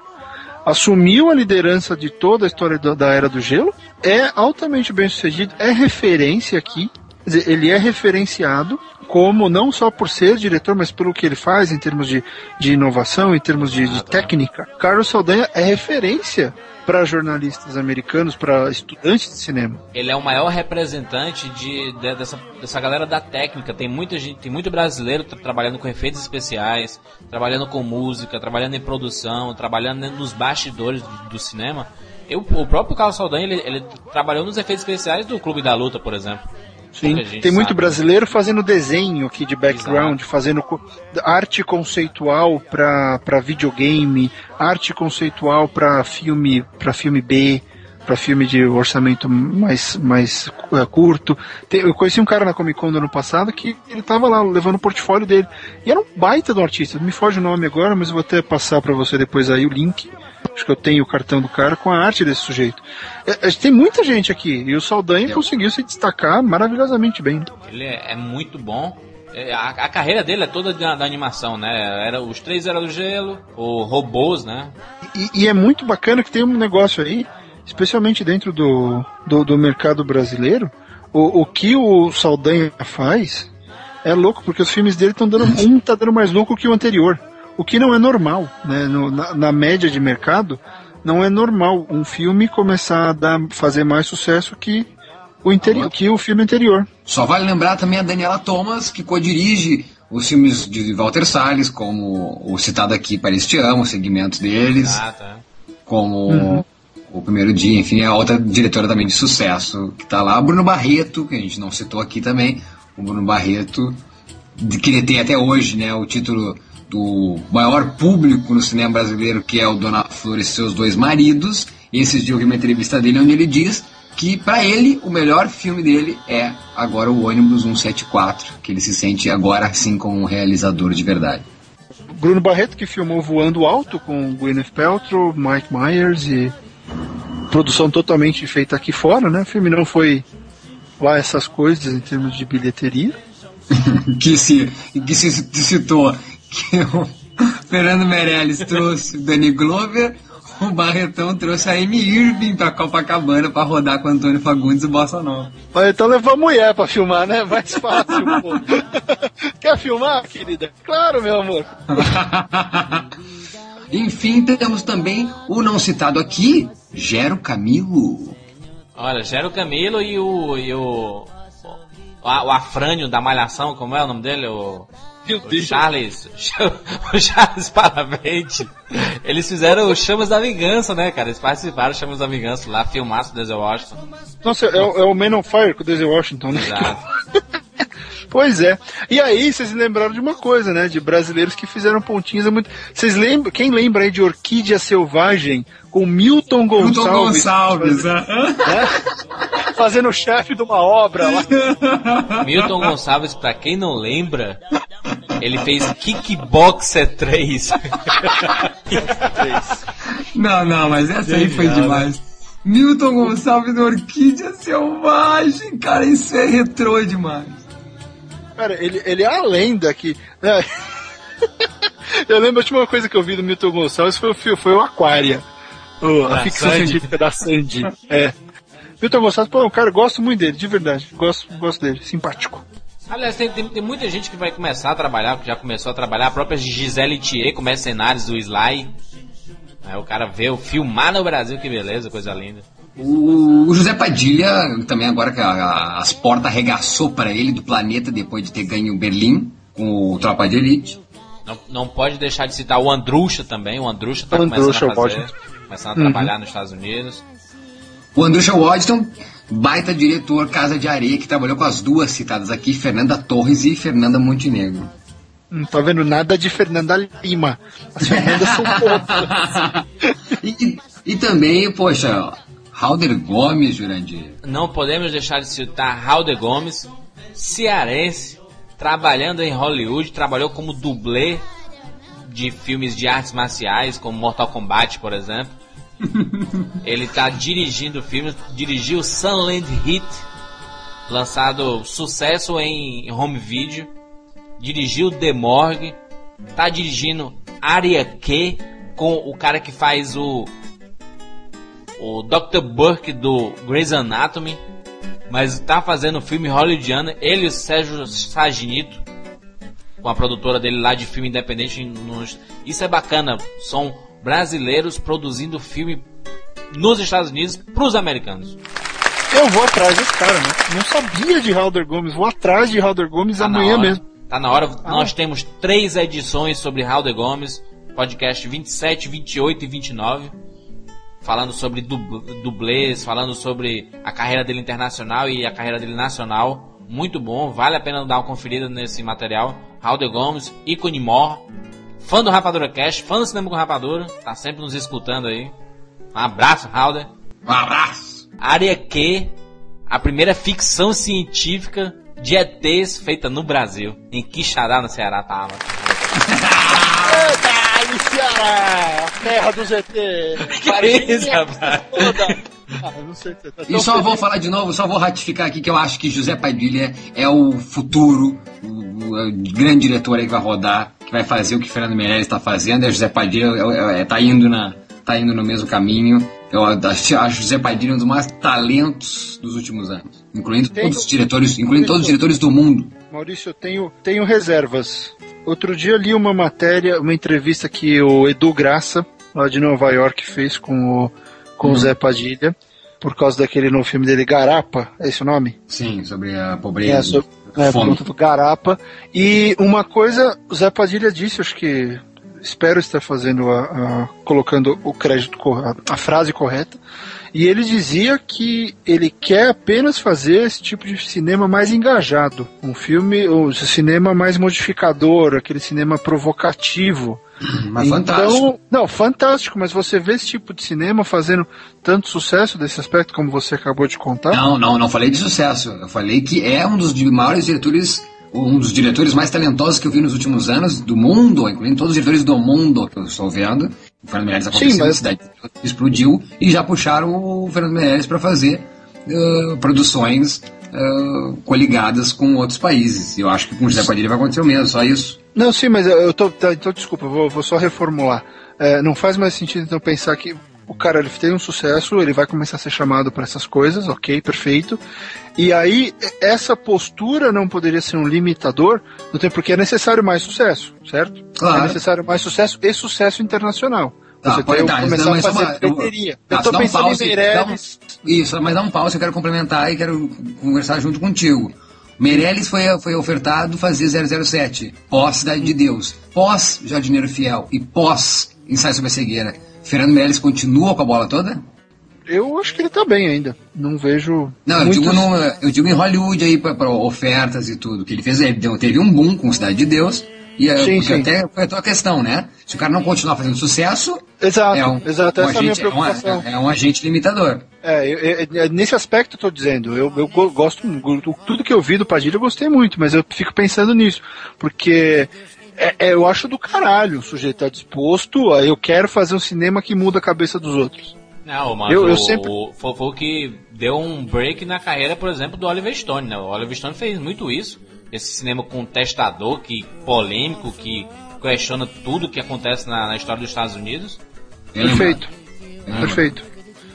Assumiu a liderança de toda a história da, da Era do Gelo. É altamente bem sucedido, é referência aqui. Quer dizer, ele é referenciado como não só por ser diretor, mas pelo que ele faz em termos de, de inovação, em termos de, de técnica. Carlos Saldanha é referência para jornalistas americanos, para estudantes de cinema. Ele é o maior representante de, de- dessa, dessa galera da técnica. Tem muita gente, tem muito brasileiro tra- trabalhando com efeitos especiais, trabalhando com música, trabalhando em produção, trabalhando nos bastidores do, do cinema. Eu, o próprio Carlos Saldanha, ele, ele trabalhou nos efeitos especiais do Clube da Luta, por exemplo. Sim, tem muito sabe. brasileiro fazendo desenho aqui de background, fazendo co- arte conceitual para videogame, arte conceitual para filme, para filme B, para filme de orçamento mais mais eh, curto. Tem- eu conheci um cara na Comic Con do ano passado que ele tava lá levando o portfólio dele. E era um baita do artista. Me foge o nome agora, mas eu vou até passar para você depois aí o link. Acho que eu tenho o cartão do cara com a arte desse sujeito. É, é, tem muita gente aqui e o Saldanha conseguiu se destacar maravilhosamente bem. Ele é, é muito bom. É, A, a carreira dele é toda da, da animação, né? Era, os três eram do gelo, o robôs, né? E, e é muito bacana que tem um negócio aí, especialmente dentro do, do, do mercado brasileiro, o, o que o Saldanha faz é louco, porque os filmes dele estão dando. Um tá dando mais lucro que o anterior. O que não é normal, né? No- na, na média de mercado, não é normal um filme começar a dar, fazer mais sucesso que o, interi- que o filme anterior. Só vale lembrar também a Daniela Thomas, que co-dirige os filmes de Walter Salles, como o citado aqui Paris Te Amo, os segmentos deles, Exato, é. como o Primeiro Dia, enfim, é outra diretora também de sucesso que tá lá. Bruno Barreto, que a gente não citou aqui também, o Bruno Barreto, que ele tem até hoje né, o título do maior público no cinema brasileiro, que é o Dona Flor e seus dois maridos. E esses dias eu vi uma entrevista dele onde ele diz que para ele o melhor filme dele é agora o ônibus 174, que ele se sente agora sim como um realizador de verdade. Bruno Barreto que filmou Voando Alto com Gwyneth Paltrow, Mike Myers e produção totalmente feita aqui fora, né? O filme não foi lá essas coisas em termos de bilheteria. que se que se citou que o Fernando Meirelles trouxe o Danny Glover, o Barretão trouxe a Amy Irving pra Copacabana pra rodar com Antônio Fagundes e Bossa Nova. Mas então levou a mulher pra filmar, né? Mais fácil, pô. Quer filmar, querida? Claro, meu amor. Enfim, temos também o não citado aqui, Gero Camilo. Olha, Gero Camilo e o. E o, o, o Afrânio da Malhação, como é o nome dele? O, o Charles. O Charles Paravente. Eles fizeram o Chamas da Vingança, né, cara? Eles participaram do Chamas da Vingança lá, filmaço do Denzel Washington. Nossa, é, o- é o Man on Fire com o Denzel Washington, né? Exato. Pois é. E aí, vocês lembraram de uma coisa, né? De brasileiros que fizeram pontinhas. muito... Vocês lembram? Quem lembra aí de Orquídea Selvagem com Milton Gonçalves? Milton Gonçalves. aham. né? Fazendo o chefe de uma obra lá. Milton Gonçalves, pra quem não lembra, ele fez Kickboxer 3. Não, não, mas essa aí foi Genial, demais. Milton Gonçalves da Orquídea Selvagem, cara, isso é retrô demais. Cara, ele, ele é a lenda que. né? Eu lembro a última coisa que eu vi do Milton Gonçalves foi, o foi o Aquária. O- a Da ficção Sandy. científica da Sandy. É. Milton Gonçalves, pô, cara, gosto muito dele, de verdade. Gosto, gosto dele, simpático. Aliás, tem, tem, tem muita gente que vai começar a trabalhar, que já começou a trabalhar, a própria Gisele Thier com mercenários do Sly. Aí o cara vê o filmar no Brasil, que beleza, coisa linda. O, o José Padilha, também agora que a- a- as portas arregaçou para ele do planeta depois de ter ganho Berlim com o Tropa de Elite. Não, não pode deixar de citar o Andrucha também. O Andrucha tá Andrucha, começando a fazer, ótimo. começando a trabalhar nos Estados Unidos. O Andrusha Waddington, baita diretor Casa de Areia, que trabalhou com as duas citadas aqui, Fernanda Torres e Fernanda Montenegro. Não tá vendo nada de Fernanda Lima. As Fernandas são poucas. e, e também, poxa, Halder Gomes, Jurandir. Não podemos deixar de citar Raul de Gomes, cearense, trabalhando em Hollywood, trabalhou como dublê de filmes de artes marciais, como Mortal Kombat, por exemplo. Ele está dirigindo filmes, dirigiu Sunland Hit, lançado sucesso em home video, dirigiu The Morgue, tá dirigindo Área Q com o cara que faz o o Dr. Burke do Grey's Anatomy, mas tá fazendo filme hollywoodiano, ele e o Sérgio Saginito, com a produtora dele lá de filme independente. Nos... Isso é bacana, são brasileiros produzindo filme nos Estados Unidos pros americanos. Eu vou atrás desse cara, né? Não sabia de Halder Gomes. Vou atrás de Halder Gomes Tá amanhã mesmo. Tá na hora. Nós temos três edições sobre Raul de Gomes, podcast 27, 28 e 29, falando sobre dub- dublês, falando sobre a carreira dele internacional e a carreira dele nacional. Muito bom, vale a pena dar uma conferida nesse material. Raul Gomes, ícone mor, fã do Rapadura Cast, fã do Cinema com Rapadura, tá sempre nos escutando aí. Um abraço, Raul. Um abraço! Área Q, a primeira ficção científica de ETs feita no Brasil. Em Quixadá, no Ceará, tava. Ai, Ceará! A terra do ZT! Que isso, rapaz? Ah, não sei. Tá E só feliz. vou falar de novo, só vou ratificar aqui que eu acho que José Padilha é o futuro, o, o- o grande diretor aí que vai rodar, que vai fazer o que Fernando Meirelles está fazendo. E José Padilha é, é, é, tá, indo na, tá indo no mesmo caminho. Eu acho, acho José Padilha um dos mais talentos dos últimos anos, incluindo Tem- todos os diretores, incluindo todos os diretores do mundo. Maurício, eu tenho, tenho reservas. Outro dia li uma matéria, uma entrevista que o Edu Graça, lá de Nova York, fez com o, com o Zé Padilha, por causa daquele novo filme dele, Garapa, é esse o nome? Sim, sobre a É, pobreza, sobre, é, fome. do Garapa. E uma coisa, o Zé Padilha disse, acho que espero estar fazendo a, a- colocando o crédito, a, a frase correta. E ele dizia que ele quer apenas fazer esse tipo de cinema mais engajado, um filme, o cinema mais modificador, aquele cinema provocativo. Mas fantástico. Então, não, fantástico, mas você vê esse tipo de cinema fazendo tanto sucesso desse aspecto como você acabou de contar? Não, não, não falei de sucesso. Eu falei que é um dos maiores diretores, um dos diretores mais talentosos que eu vi nos últimos anos do mundo, incluindo todos os diretores do mundo que eu estou vendo. O Fernando Meirelles aconteceu Sim, na mas- cidade, explodiu e já puxaram o Fernando Meirelles para fazer eh, produções eh, coligadas com outros países. Eu acho que com o José Padilha vai acontecer o mesmo, só isso. Não, sim, mas eu tô. tá, então, desculpa, vou, vou só reformular. é, não faz mais sentido então pensar que o cara ele tem um sucesso, ele vai começar a ser chamado para essas coisas, ok, perfeito. E aí, essa postura não poderia ser um limitador, não tem porque é necessário mais sucesso, certo? Claro. É necessário mais sucesso e sucesso internacional. Tá, Você pode dar, começar não, a fazer uma- eu-. Tá, Eu tô um pensando em Meirelles. um- Isso, mas dá um pause, eu quero complementar e quero conversar junto contigo. Meirelles foi, foi ofertado fazer 007, pós Cidade de Deus, pós Jardineiro Fiel e pós Ensaio sobre a Cegueira. Fernando Meirelles continua com a bola toda? Eu acho que ele tá bem ainda. Não vejo. Não, eu muitos- digo, no, eu digo em Hollywood aí, para ofertas e tudo. Que ele fez, ele deu- teve um boom com Cidade de Deus. E é, Sim, sim. até foi a tua questão, né? Se o cara não continuar fazendo sucesso, Exato, é um, exato. um Essa é a minha agente, é, uma- preocupação. é um agente limitador. É, eu- eu- eu- nesse aspecto eu tô dizendo, eu, eu go- gosto, go- tudo que eu vi do Padilha eu gostei muito, mas eu fico pensando nisso, porque é- é, eu acho do caralho o sujeito tá disposto, a, eu quero fazer um cinema que muda a cabeça dos outros. Não, mas Eu- o, eu sempre- o- foi, foi o que deu um break na carreira, por exemplo, do Oliver Stone, né? O Oliver Stone fez muito isso. Esse cinema contestador, que polêmico, que questiona tudo que acontece na, na história dos Estados Unidos. Perfeito, perfeito.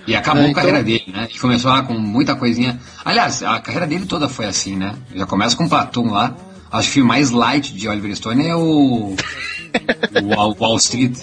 E acabou É, a carreira então- dele, né? Ele começou lá com muita coisinha. Aliás, a carreira dele toda foi assim, né? Já começa com o Platum lá. Acho que o filme mais light de Oliver Stone é o. o Wall, Wall Street,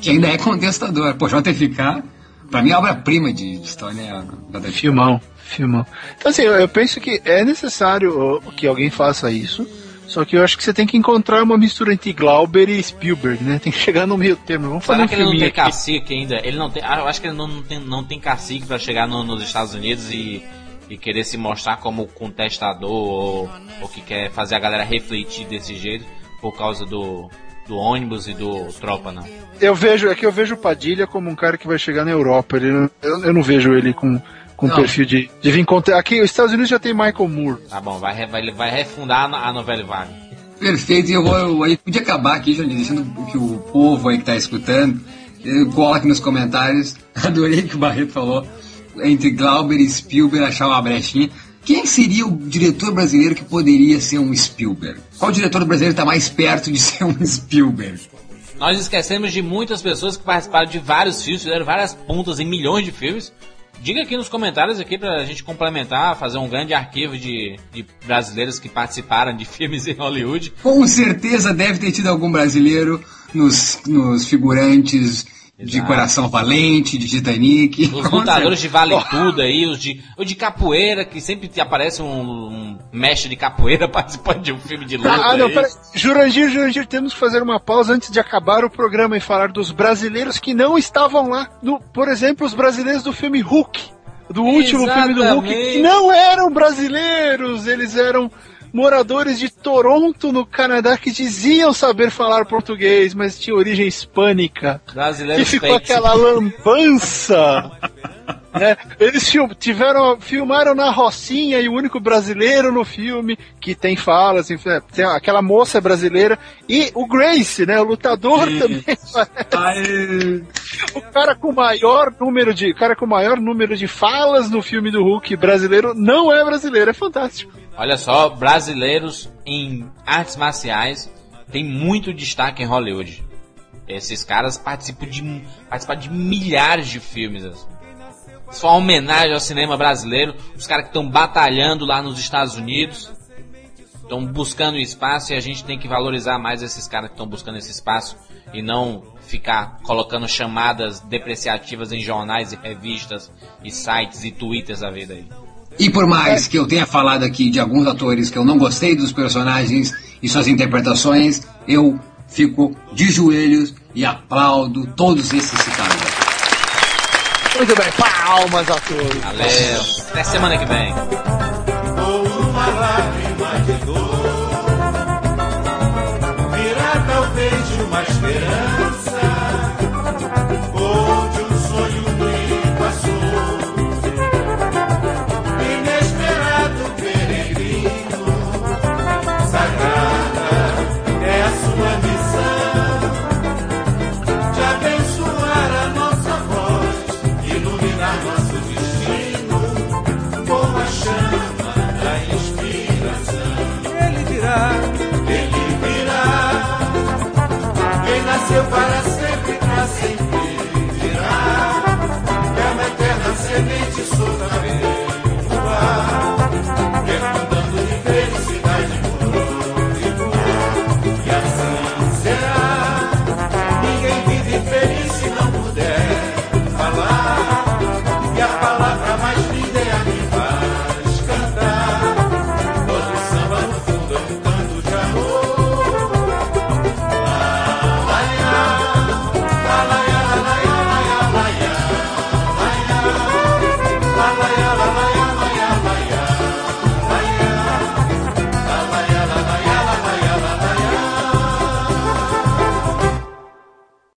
que ainda é contestador. Pô, JFK, pra mim, a obra-prima de Stone é a JFK. Filmão, filmão. Então assim, eu, eu penso que é necessário que alguém faça isso, só que eu acho que você tem que encontrar uma mistura entre Glauber e Spielberg, né? Tem que chegar no meio termo. Vamos fazer Será um que ele não tem aqui. cacique ainda? Ele não tem. ah, Eu acho que ele não, não tem, não tem cacique pra chegar no- nos Estados Unidos e, e querer se mostrar como contestador ou, ou que quer fazer a galera refletir desse jeito por causa do, do ônibus e do tropa, não. Eu vejo, é que eu vejo o Padilha como um cara que vai chegar na Europa. Ele, eu, eu não vejo ele com, com Não. perfil de, de vir contra. Aqui, os Estados Unidos já tem Michael Moore. Tá bom, vai, vai, vai refundar a no- a novela vaga. Perfeito, e eu vou. aí podia acabar aqui, Johnny, deixando que o povo aí que tá escutando eh, cola aqui nos comentários. Adorei que o Barreto falou. Entre Glauber e Spielberg achar uma brechinha. Quem seria o diretor brasileiro que poderia ser um Spielberg? Qual diretor brasileiro está mais perto de ser um Spielberg? Nós esquecemos de muitas pessoas que participaram de vários filmes, fizeram várias pontas em milhões de filmes. Diga aqui nos comentários aqui pra gente complementar, fazer um grande arquivo de, de brasileiros que participaram de filmes em Hollywood. Com certeza deve ter tido algum brasileiro nos, nos figurantes de Exato. Coração Valente, de Titanic. Os lutadores de. Vale Tudo aí, os de, o de capoeira, que sempre te aparece um, um mestre de capoeira participando de um filme de luta. Ah, não. Jurandir, Jurandir, temos que fazer uma pausa antes de acabar o programa e falar dos brasileiros que não estavam lá. No, por exemplo, os brasileiros do filme Hulk. Do último filme do Hulk, que Exatamente. não eram brasileiros, eles eram moradores de Toronto, no Canadá, que diziam saber falar português, mas tinha origem hispânica. E Brasileiros ficou fakes. aquela lambança. né? Eles tiveram, filmaram na Rocinha e o único brasileiro no filme que tem falas, é, tem aquela moça brasileira e o Grace, né? O lutador também. O cara com maior número de, o cara com maior número de falas no filme do Hulk brasileiro não é brasileiro, é fantástico. Olha só, brasileiros em artes marciais tem muito destaque em Hollywood. Esses caras participam de, participam de milhares de filmes. assim. Só uma homenagem ao cinema brasileiro. Os caras que estão batalhando lá nos Estados Unidos. Estão buscando espaço e a gente tem que valorizar mais esses caras que estão buscando esse espaço. E não ficar colocando chamadas depreciativas em jornais e revistas e sites e twitters da vida aí. E por mais que eu tenha falado aqui de alguns atores que eu não gostei dos personagens e suas interpretações, eu fico de joelhos e aplaudo todos esses citados. Muito bem, palmas a todos. Valeu. Até semana que vem.